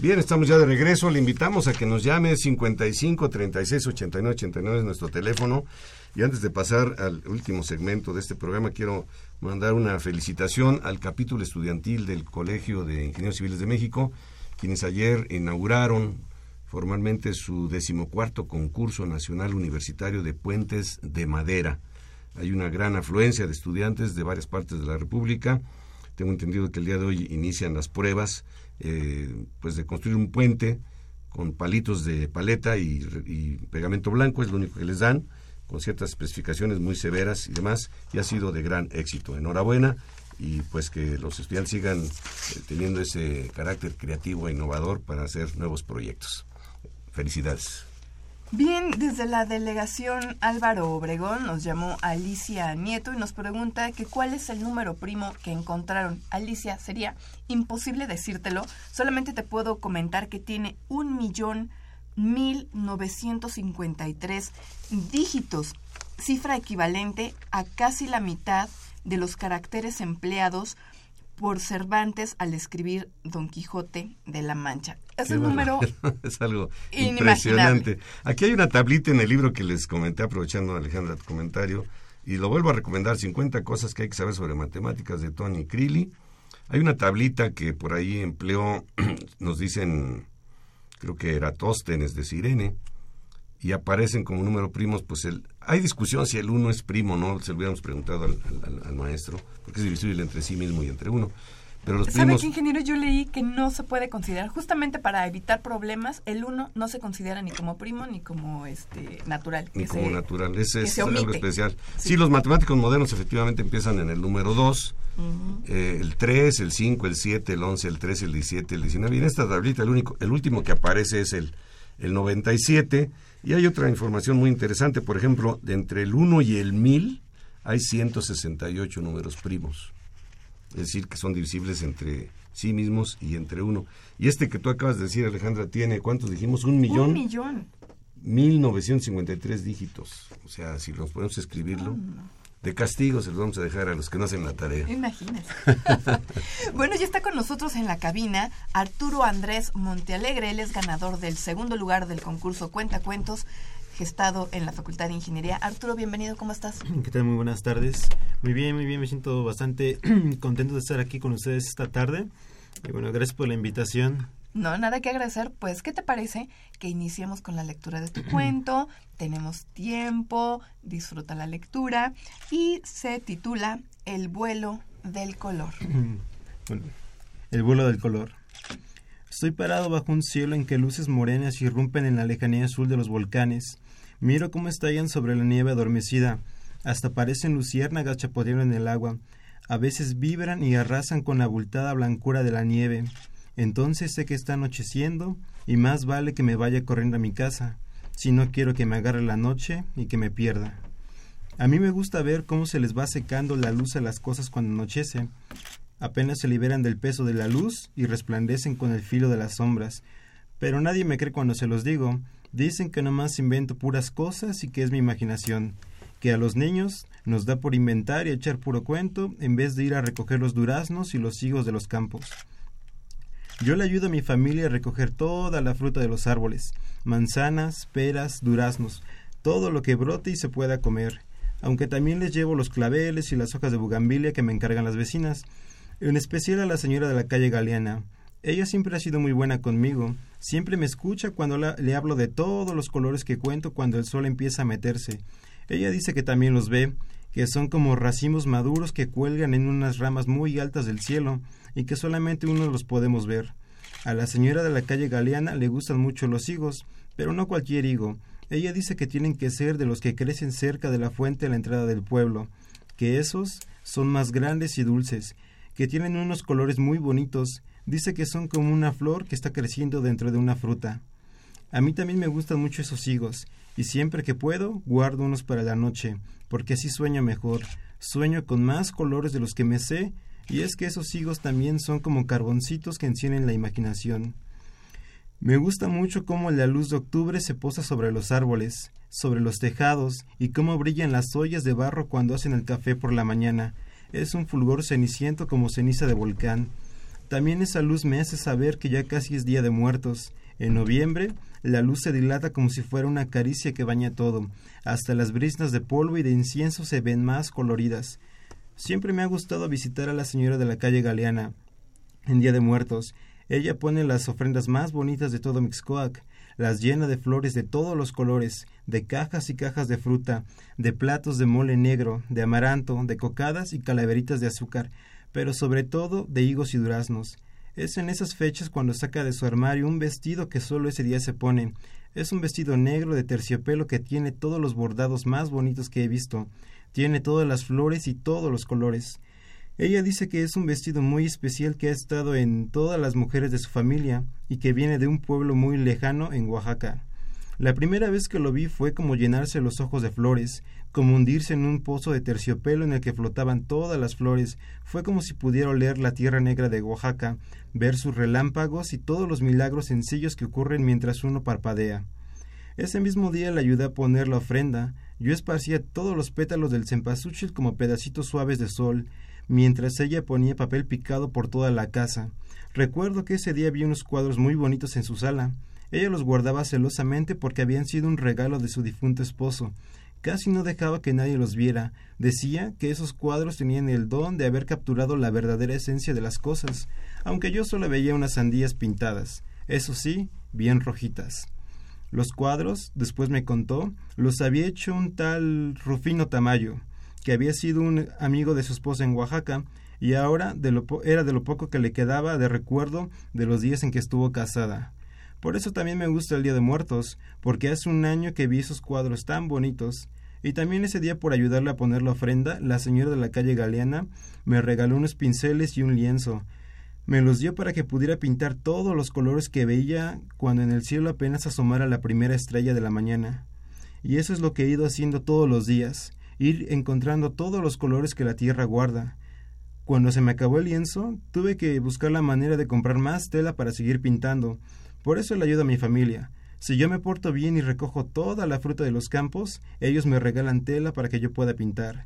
Bien, estamos ya de regreso. Le invitamos a que nos llame 55 36 89 89 es nuestro teléfono. Y antes de pasar al último segmento de este programa, quiero mandar una felicitación al capítulo estudiantil del Colegio de Ingenieros Civiles de México, quienes ayer inauguraron formalmente su decimocuarto concurso nacional universitario de puentes de madera. Hay una gran afluencia de estudiantes de varias partes de la República. Tengo entendido que el día de hoy inician las pruebas eh, pues de construir un puente con palitos de paleta y, y, pegamento blanco, es lo único que les dan, con ciertas especificaciones muy severas y demás, y ha sido de gran éxito. Enhorabuena y pues que los estudiantes sigan eh, teniendo ese carácter creativo e innovador para hacer nuevos proyectos. Felicidades. Bien, desde la delegación Álvaro Obregón nos llamó Alicia Nieto y nos pregunta que cuál es el número primo que encontraron. Alicia, sería imposible decírtelo, solamente te puedo comentar que tiene un millón mil novecientos cincuenta y tres dígitos, cifra equivalente a casi la mitad de los caracteres empleados por Cervantes al escribir Don Quijote de la Mancha. Es un número [laughs] es algo impresionante. Aquí hay una tablita en el libro que les comenté aprovechando Alejandra tu comentario y lo vuelvo a recomendar 50 cosas que hay que saber sobre matemáticas de Tony Crilly. Hay una tablita que por ahí empleó [clears throat] nos dicen creo que Eratóstenes de Sirene y aparecen como número primos, pues el, hay discusión si el uno es primo o no, se lo hubiéramos preguntado al, al, al, maestro, porque es divisible entre sí mismo y entre uno. Pero los ¿Sabe primos, qué, ingeniero? Yo leí que no se puede considerar, justamente para evitar problemas, el uno no se considera ni como primo ni como este natural. Ni como se- natural, ese es algo especial. Sí. Sí. los matemáticos modernos efectivamente empiezan en el número 2, el 3, el 5, el 7, el 11, el 13, el 17, el 19. Y en esta tablita el, único, el último que aparece es el, el 97. Y hay otra información muy interesante, por ejemplo, de entre el 1 y el 1000 hay 168 números primos. Es decir, que son divisibles entre sí mismos y entre uno. Y este que tú acabas de decir, Alejandra, tiene, ¿cuántos dijimos? Un millón. Un millón. 1953 dígitos. O sea, si nos podemos escribirlo, de castigo se los vamos a dejar a los que no hacen la tarea. Imagínese. [laughs] bueno, ya está con nosotros en la cabina Arturo Andrés Montealegre. Él es ganador del segundo lugar del concurso Cuenta Cuentos, gestado en la Facultad de Ingeniería. Arturo, bienvenido, ¿cómo estás? ¿Qué tal? Muy buenas tardes. Muy bien, muy bien. Me siento bastante [clears throat] contento de estar aquí con ustedes esta tarde. Y bueno, gracias por la invitación. No, nada que agradecer. Pues, ¿qué te parece que iniciemos con la lectura de tu [clears throat] cuento? Tenemos tiempo, disfruta la lectura y se titula El vuelo del color. [clears throat] Bueno, el vuelo del color. Estoy parado bajo un cielo en que luces morenas irrumpen en la lejanía azul de los volcanes. Miro cómo estallan sobre la nieve adormecida. Hasta parecen luciérnagas chapoteando en el agua. A veces vibran y arrasan con la abultada blancura de la nieve. Entonces sé que está anocheciendo y más vale que me vaya corriendo a mi casa, si no quiero que me agarre la noche y que me pierda. A mí me gusta ver cómo se les va secando la luz a las cosas cuando anochece. Apenas se liberan del peso de la luz y resplandecen con el filo de las sombras. Pero nadie me cree cuando se los digo. Dicen que nomás invento puras cosas y que es mi imaginación. Que a los niños nos da por inventar y echar puro cuento en vez de ir a recoger los duraznos y los higos de los campos. Yo le ayudo a mi familia a recoger toda la fruta de los árboles, manzanas, peras, duraznos, todo lo que brote y se pueda comer, aunque también les llevo los claveles y las hojas de bugambilia que me encargan las vecinas, en especial a la señora de la calle Galeana. Ella siempre ha sido muy buena conmigo, siempre me escucha cuando le hablo de todos los colores que cuento cuando el sol empieza a meterse. Ella dice que también los ve, que son como racimos maduros que cuelgan en unas ramas muy altas del cielo y que solamente uno los podemos ver. A la señora de la calle Galeana le gustan mucho los higos, pero no cualquier higo. Ella dice que tienen que ser de los que crecen cerca de la fuente a la entrada del pueblo, que esos son más grandes y dulces, que tienen unos colores muy bonitos, Dice que son como una flor que está creciendo dentro de una fruta. A mí también me gustan mucho esos higos, y siempre que puedo guardo unos para la noche, porque así sueño mejor. Sueño con más colores de los que me sé, y es que esos higos también son como carboncitos que encienden la imaginación. Me gusta mucho cómo la luz de octubre se posa sobre los árboles, sobre los tejados, y cómo brillan las ollas de barro cuando hacen el café por la mañana. Es un fulgor ceniciento como ceniza de volcán. También esa luz me hace saber que ya casi es Día de Muertos. En noviembre, la luz se dilata como si fuera una caricia que baña todo. Hasta las brisnas de polvo y de incienso se ven más coloridas. Siempre me ha gustado visitar a la señora de la calle Galeana en Día de Muertos. Ella pone las ofrendas más bonitas de todo Mixcoac, las llena de flores de todos los colores, de cajas y cajas de fruta, de platos de mole negro, de amaranto, de cocadas y calaveritas de azúcar, pero sobre todo de higos y duraznos. Es en esas fechas cuando saca de su armario un vestido que solo ese día se pone. Es un vestido negro de terciopelo que tiene todos los bordados más bonitos que he visto. Tiene todas las flores y todos los colores. Ella dice que es un vestido muy especial que ha estado en todas las mujeres de su familia y que viene de un pueblo muy lejano en Oaxaca. La primera vez que lo vi fue como llenarse los ojos de flores, como hundirse en un pozo de terciopelo en el que flotaban todas las flores, fue como si pudiera oler la tierra negra de Oaxaca, ver sus relámpagos y todos los milagros sencillos que ocurren mientras uno parpadea. Ese mismo día le ayudé a poner la ofrenda, yo esparcía todos los pétalos del cempasúchil como pedacitos suaves de sol, mientras ella ponía papel picado por toda la casa. Recuerdo que ese día vi unos cuadros muy bonitos en su sala. Ella los guardaba celosamente porque habían sido un regalo de su difunto esposo. Casi no dejaba que nadie los viera. Decía que esos cuadros tenían el don de haber capturado la verdadera esencia de las cosas, aunque yo solo veía unas sandías pintadas, eso sí, bien rojitas. Los cuadros, después me contó, los había hecho un tal Rufino Tamayo, que había sido un amigo de su esposa en Oaxaca y ahora era de lo poco que le quedaba de recuerdo de los días en que estuvo casada. Por eso también me gusta el Día de Muertos, porque hace un año que vi esos cuadros tan bonitos. Y también ese día por ayudarle a poner la ofrenda, la señora de la calle Galeana me regaló unos pinceles y un lienzo. Me los dio para que pudiera pintar todos los colores que veía cuando en el cielo apenas asomara la primera estrella de la mañana. Y eso es lo que he ido haciendo todos los días ir encontrando todos los colores que la tierra guarda. Cuando se me acabó el lienzo, tuve que buscar la manera de comprar más tela para seguir pintando. Por eso le ayudo a mi familia. Si yo me porto bien y recojo toda la fruta de los campos, ellos me regalan tela para que yo pueda pintar.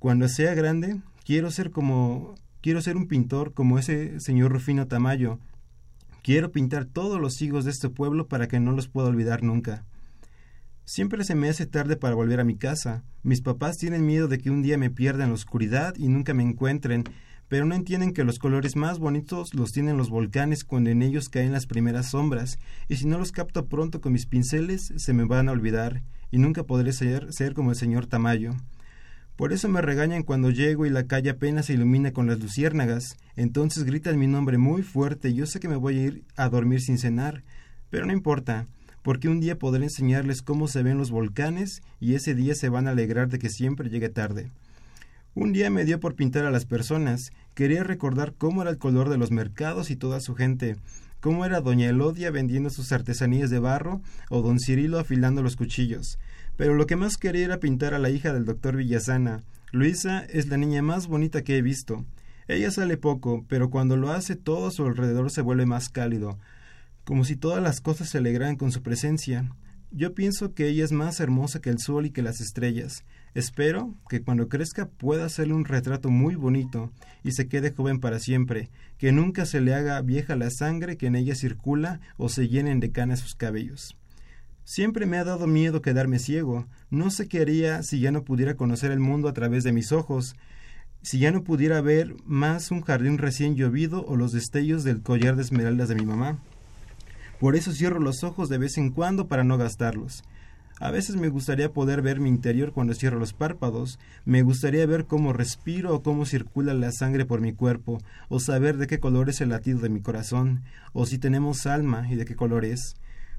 Cuando sea grande, quiero ser como quiero ser un pintor como ese señor Rufino Tamayo. Quiero pintar todos los higos de este pueblo para que no los pueda olvidar nunca. Siempre se me hace tarde para volver a mi casa. Mis papás tienen miedo de que un día me pierda en la oscuridad y nunca me encuentren, pero no entienden que los colores más bonitos los tienen los volcanes cuando en ellos caen las primeras sombras, y si no los capto pronto con mis pinceles se me van a olvidar, y nunca podré ser, ser como el señor Tamayo. Por eso me regañan cuando llego y la calle apenas se ilumina con las luciérnagas, entonces gritan mi nombre muy fuerte yo sé que me voy a ir a dormir sin cenar, pero no importa, porque un día podré enseñarles cómo se ven los volcanes y ese día se van a alegrar de que siempre llegue tarde. Un día me dio por pintar a las personas, quería recordar cómo era el color de los mercados y toda su gente, cómo era doña Elodia vendiendo sus artesanías de barro o don Cirilo afilando los cuchillos. Pero lo que más quería era pintar a la hija del doctor Villasana. Luisa es la niña más bonita que he visto. Ella sale poco, pero cuando lo hace todo a su alrededor se vuelve más cálido como si todas las cosas se alegraran con su presencia. Yo pienso que ella es más hermosa que el sol y que las estrellas. Espero que cuando crezca pueda hacerle un retrato muy bonito y se quede joven para siempre, que nunca se le haga vieja la sangre que en ella circula o se llenen de canas sus cabellos. Siempre me ha dado miedo quedarme ciego. No sé qué haría si ya no pudiera conocer el mundo a través de mis ojos, si ya no pudiera ver más un jardín recién llovido o los destellos del collar de esmeraldas de mi mamá. Por eso cierro los ojos de vez en cuando para no gastarlos. A veces me gustaría poder ver mi interior cuando cierro los párpados, me gustaría ver cómo respiro o cómo circula la sangre por mi cuerpo, o saber de qué color es el latido de mi corazón, o si tenemos alma y de qué color es.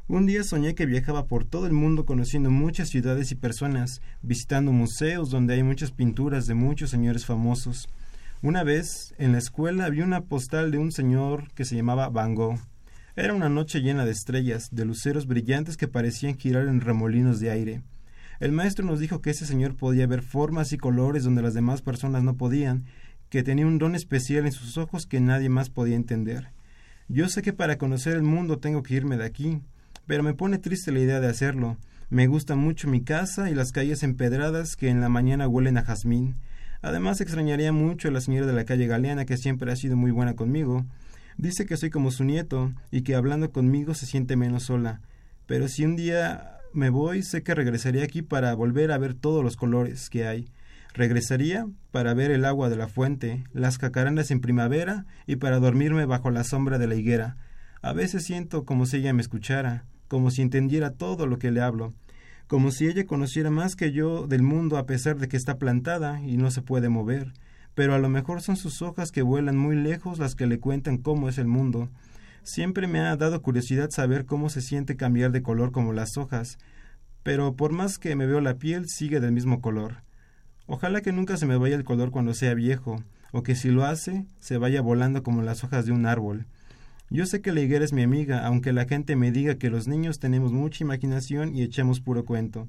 Un día soñé que viajaba por todo el mundo conociendo muchas ciudades y personas, visitando museos donde hay muchas pinturas de muchos señores famosos. Una vez, en la escuela, vi una postal de un señor que se llamaba Van Gogh. Era una noche llena de estrellas, de luceros brillantes que parecían girar en remolinos de aire. El maestro nos dijo que ese señor podía ver formas y colores donde las demás personas no podían, que tenía un don especial en sus ojos que nadie más podía entender. Yo sé que para conocer el mundo tengo que irme de aquí, pero me pone triste la idea de hacerlo. Me gusta mucho mi casa y las calles empedradas que en la mañana huelen a jazmín. Además extrañaría mucho a la señora de la calle Galeana que siempre ha sido muy buena conmigo. Dice que soy como su nieto y que hablando conmigo se siente menos sola. Pero si un día me voy, sé que regresaría aquí para volver a ver todos los colores que hay. Regresaría para ver el agua de la fuente, las cacarandas en primavera y para dormirme bajo la sombra de la higuera. A veces siento como si ella me escuchara, como si entendiera todo lo que le hablo, como si ella conociera más que yo del mundo a pesar de que está plantada y no se puede mover, pero a lo mejor son sus hojas que vuelan muy lejos las que le cuentan cómo es el mundo. Siempre me ha dado curiosidad saber cómo se siente cambiar de color como las hojas, pero por más que me veo la piel sigue del mismo color. Ojalá que nunca se me vaya el color cuando sea viejo, o que si lo hace, se vaya volando como las hojas de un árbol. Yo sé que la higuera es mi amiga, aunque la gente me diga que los niños tenemos mucha imaginación y echemos puro cuento.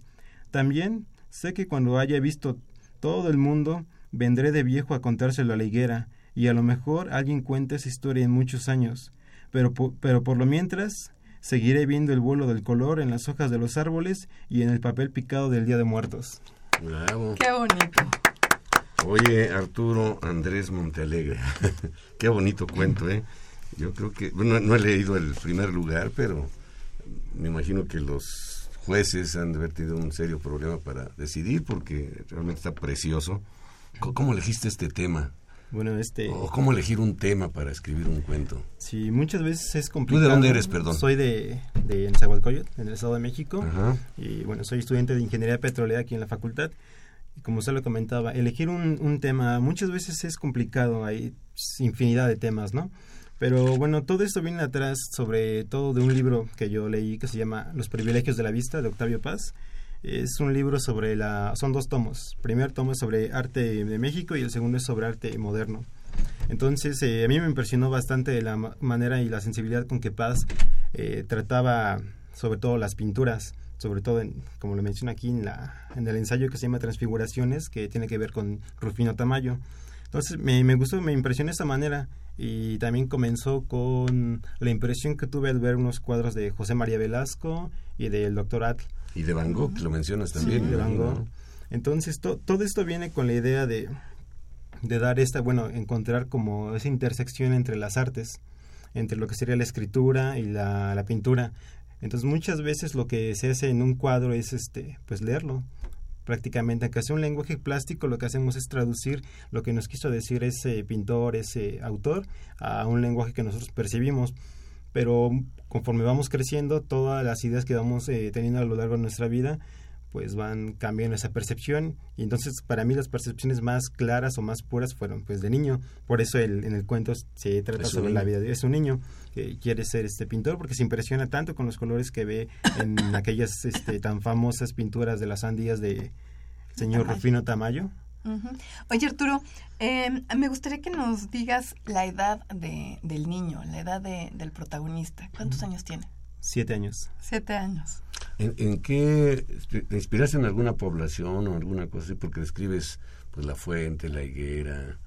También sé que cuando haya visto todo el mundo, vendré de viejo a contárselo a la higuera, y a lo mejor alguien cuente esa historia en muchos años. Pero, pero por lo mientras, seguiré viendo el vuelo del color en las hojas de los árboles y en el papel picado del Día de Muertos. Bravo. Qué bonito. Oye, Arturo Andrés Montealegre, [laughs] qué bonito cuento, ¿eh? Yo creo que, bueno, no he leído el primer lugar, pero me imagino que los jueces han de haber tenido un serio problema para decidir porque realmente está precioso. ¿Cómo elegiste este tema? Bueno, este... ¿O cómo elegir un tema para escribir un cuento? Sí, muchas veces es complicado. ¿Tú de dónde eres, perdón? Soy de, de Nezahualcóyotl, en el Estado de México. Ajá. Y bueno, soy estudiante de Ingeniería Petrolera aquí en la facultad. Y como usted lo comentaba, elegir un, un tema muchas veces es complicado. Hay infinidad de temas, ¿no? Pero bueno, todo esto viene atrás sobre todo de un libro que yo leí que se llama Los privilegios de la vista de Octavio Paz. Es un libro sobre la... son dos tomos. El primer tomo es sobre arte de México y el segundo es sobre arte moderno. Entonces, eh, a mí me impresionó bastante la ma manera y la sensibilidad con que Paz eh, trataba sobre todo las pinturas, sobre todo, en, como lo menciona aquí, en, la, en el ensayo que se llama Transfiguraciones, que tiene que ver con Rufino Tamayo. Entonces, me, me gustó, me impresionó esa manera y también comenzó con la impresión que tuve al ver unos cuadros de José María Velasco y del doctor Atl. Y de Van Gogh, que lo mencionas también. Sí, de Van Gogh. Entonces, to, todo esto viene con la idea de, de dar esta, bueno, encontrar como esa intersección entre las artes, entre lo que sería la escritura y la, la pintura. Entonces, muchas veces lo que se hace en un cuadro es, este, pues, leerlo prácticamente, aunque sea un lenguaje plástico, lo que hacemos es traducir lo que nos quiso decir ese pintor, ese autor, a un lenguaje que nosotros percibimos. Pero conforme vamos creciendo, todas las ideas que vamos eh, teniendo a lo largo de nuestra vida, pues van cambiando esa percepción y entonces para mí las percepciones más claras o más puras fueron pues de niño por eso el, en el cuento se trata sobre niño. la vida de es un niño que quiere ser este pintor porque se impresiona tanto con los colores que ve en [coughs] aquellas este, tan famosas pinturas de las sandías de señor Tamayo. Rufino Tamayo. Oye, Arturo, eh, me gustaría que nos digas la edad de, del niño, la edad de- del protagonista. ¿Cuántos años tiene? siete años Siete años. ¿En, en qué te inspiraste en alguna población o alguna cosa así? Porque describes pues la fuente, la higuera,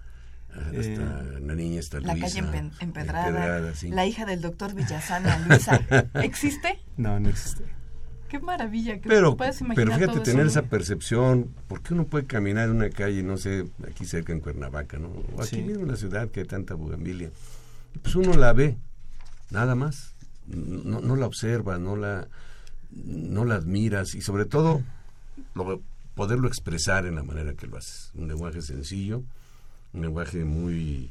hasta Eh, la niña está La Luisa, calle empe- empedrada, sí. la hija del doctor Villasana, Luisa. [laughs] ¿Existe? no no existe Qué maravilla que Pero, puedas imaginar pero fíjate, todo tener eso. esa percepción, porque uno puede caminar en una calle, no sé, aquí cerca en Cuernavaca, ¿no? O aquí Sí. mismo en la ciudad que hay tanta bugambilia. Pues uno la ve, nada más. No, no la observa, no la, no la admiras y sobre todo lo- poderlo expresar en la manera que lo haces. Un lenguaje sencillo, un lenguaje muy,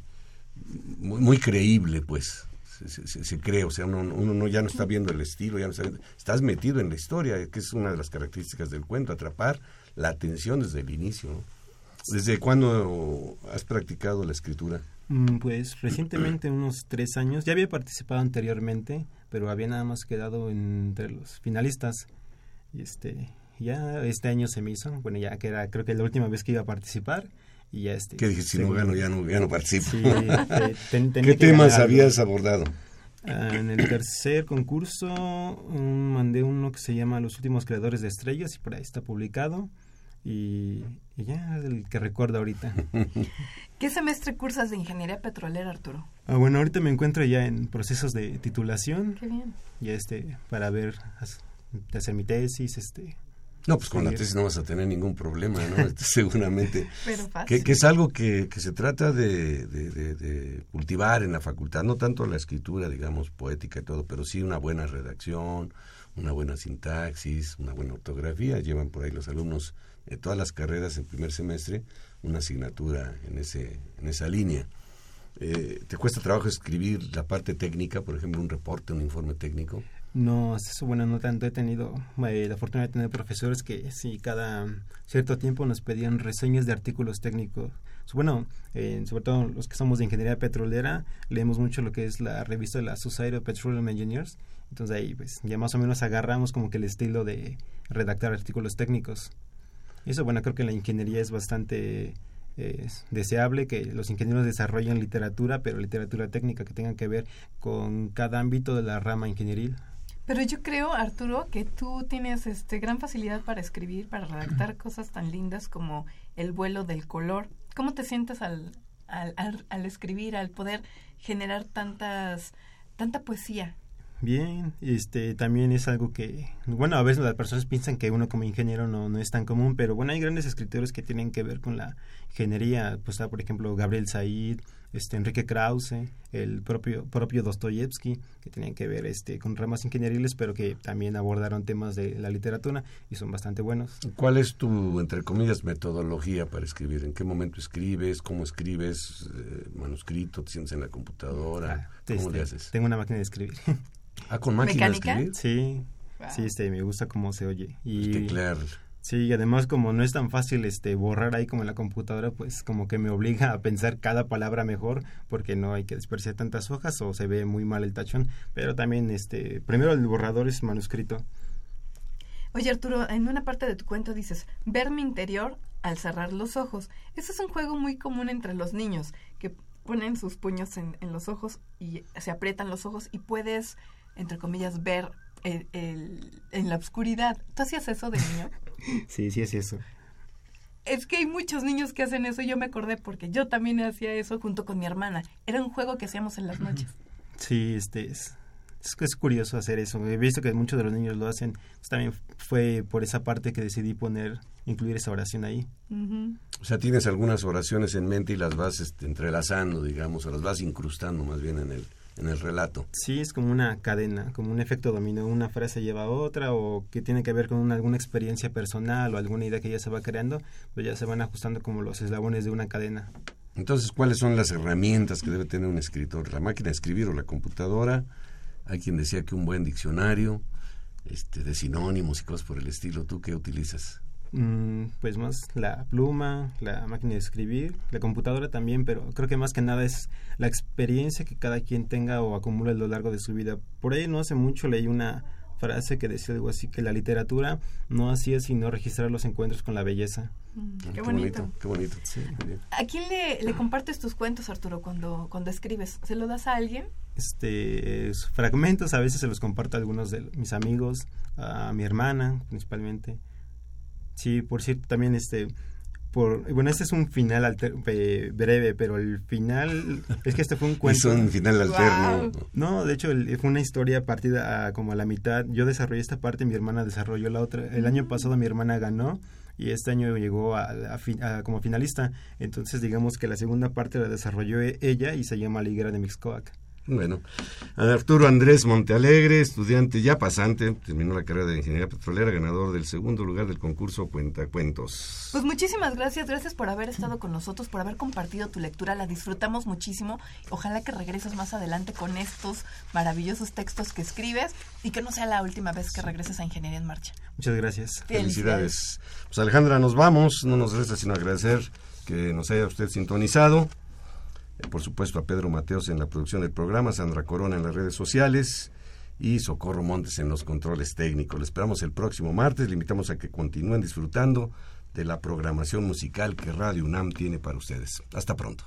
muy, creíble, pues. Se, se- se- cree, o sea, uno, uno no, ya no está viendo el estilo, ya no está viendo- estás metido en la historia, que es una de las características del cuento, atrapar la atención desde el inicio. ¿Desde cuándo has practicado la escritura? Mm, Pues recientemente, unos tres años, ya había participado anteriormente, pero había nada más quedado entre los finalistas. Y este, ya este año se me hizo, bueno, ya que era creo que la última vez que iba a participar, y ya este... ¿Qué dije? Si no gano, ya no, ya no participo. Sí, te- ten- [laughs] tenía ¿Qué temas habías abordado? Ah, en el tercer concurso mandé uno que se llama Los últimos creadores de estrellas y por ahí está publicado. Y, y ya, es el que recuerdo ahorita. [laughs] ¿Qué semestre cursas de ingeniería petrolera, Arturo? Ah, bueno, ahorita me encuentro ya en procesos de titulación, Qué bien. ya este, para ver, hacer mi tesis, este, No, pues con la tesis no vas a tener ningún problema, ¿no? [laughs] Este, Seguramente. Pero fácil. Que, que es algo que, que se trata de, de- de- de cultivar en la facultad, no tanto la escritura, digamos, poética y todo, pero sí una buena redacción, una buena sintaxis, una buena ortografía. Llevan por ahí los alumnos de todas las carreras en primer semestre una asignatura en, ese, en esa línea. Eh, ¿Te cuesta trabajo escribir la parte técnica, por ejemplo, un reporte, un informe técnico? No, bueno, no tanto. He tenido eh, la fortuna de tener profesores que sí, cada cierto tiempo nos pedían reseñas de artículos técnicos. Bueno, eh, sobre todo los que somos de ingeniería petrolera, leemos mucho lo que es la revista de la Society of Petroleum Engineers. Entonces ahí pues ya más o menos agarramos como que el estilo de redactar artículos técnicos. Y eso, bueno, creo que en la ingeniería es bastante eh, deseable que los ingenieros desarrollen literatura, pero literatura técnica que tenga que ver con cada ámbito de la rama ingenieril. Pero yo creo, Arturo, que tú tienes este gran facilidad para escribir, para redactar cosas tan lindas como el vuelo del color. ¿Cómo te sientes al, al, al, al escribir, al poder generar tantas tanta poesía? Bien, este también es algo que, bueno, a veces las personas piensan que uno como ingeniero no, no es tan común, pero bueno, hay grandes escritores que tienen que ver con la ingeniería, pues está por ejemplo Gabriel Said, este Enrique Krause, el propio propio Dostoyevsky, que tienen que ver este con ramas ingenieriles, pero que también abordaron temas de la literatura y son bastante buenos. ¿Cuál es tu, entre comillas, metodología para escribir? ¿En qué momento escribes? ¿Cómo escribes? Eh, ¿Manuscrito? ¿Te sientes en la computadora? Ah, ¿Cómo este, le haces? Tengo una máquina de escribir. [laughs] Ah, con máquina de ¿Mecánica? escribir. sí, Wow. sí, este me gusta cómo se oye y Teclear. Sí, y además como no es tan fácil este borrar ahí como en la computadora, pues como que me obliga a pensar cada palabra mejor porque no hay que desperdiciar tantas hojas o se ve muy mal el tachón, pero también este primero el borrador es manuscrito. Oye, Arturo, en una parte de tu cuento dices, ver mi interior al cerrar los ojos. Eso es un juego muy común entre los niños, que ponen sus puños en, en los ojos y se aprietan los ojos y puedes, entre comillas, ver el- el- en la oscuridad. ¿Tú hacías eso de niño? [laughs] Sí, sí es eso. es que hay muchos niños que hacen eso. Yo me acordé porque yo también hacía eso junto con mi hermana. Era un juego que hacíamos en las noches. Sí, este es es, es curioso hacer eso. He visto que muchos de los niños lo hacen. También fue por esa parte que decidí poner incluir esa oración ahí. O sea, tienes algunas oraciones en mente y las vas este, entrelazando, digamos, o las vas incrustando más bien en el, en el relato. Sí, es como una cadena, como un efecto dominó. Una frase lleva a otra o que tiene que ver con una- alguna experiencia personal o alguna idea que ya se va creando, pues ya se van ajustando como los eslabones de una cadena. Entonces, ¿cuáles son las herramientas que debe tener un escritor? ¿La máquina de escribir o la computadora? Hay quien decía que un buen diccionario este, de sinónimos y cosas por el estilo. ¿Tú qué utilizas? Mm, pues más la pluma, la máquina de escribir, la computadora también, pero creo que más que nada es la experiencia que cada quien tenga o acumula a lo largo de su vida. Por ahí no hace mucho leí una frase que decía algo así, que la literatura no hacía sino registrar los encuentros con la belleza. Mm, Ah, Qué bonito. Qué bonito. Sí. ¿A quién le, le compartes tus cuentos, Arturo, cuando, cuando escribes? ¿Se lo das a alguien? Este, es- fragmentos a veces se los comparto a algunos de mis amigos, a mi hermana principalmente. Sí, por cierto, también este por bueno, este es un final alter- eh, breve, pero el final es que este fue un [laughs] Es cuento. un final alterno. No, de hecho el- fue una historia partida a, como a la mitad. Yo desarrollé esta parte, mi hermana desarrolló la otra. El año pasado mi hermana ganó y este año llegó a, a a- como finalista. Entonces digamos que la segunda parte la desarrolló e- ella y se llama La higuera de Mixcoac. Bueno, Arturo Andrés Montealegre, estudiante ya pasante, terminó la carrera de ingeniería petrolera, ganador del segundo lugar del concurso Cuentacuentos. Pues muchísimas gracias, gracias por haber estado con nosotros, por haber compartido tu lectura, la disfrutamos muchísimo. Ojalá que regreses más adelante con estos maravillosos textos que escribes y que no sea la última vez que regreses a Ingeniería en Marcha. Muchas gracias. Felicidades. Pues Alejandra, nos vamos. No nos resta sino agradecer que nos haya usted sintonizado. Eh, Por supuesto a Pedro Mateos en la producción del programa, Sandra Corona en las redes sociales y Socorro Montes en los controles técnicos. Le esperamos el próximo martes. Le invitamos a que continúen disfrutando de la programación musical que Radio UNAM tiene para ustedes. Hasta pronto.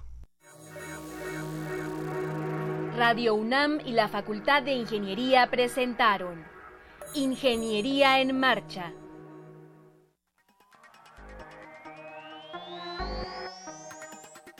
Radio UNAM y la Facultad de Ingeniería presentaron Ingeniería en Marcha.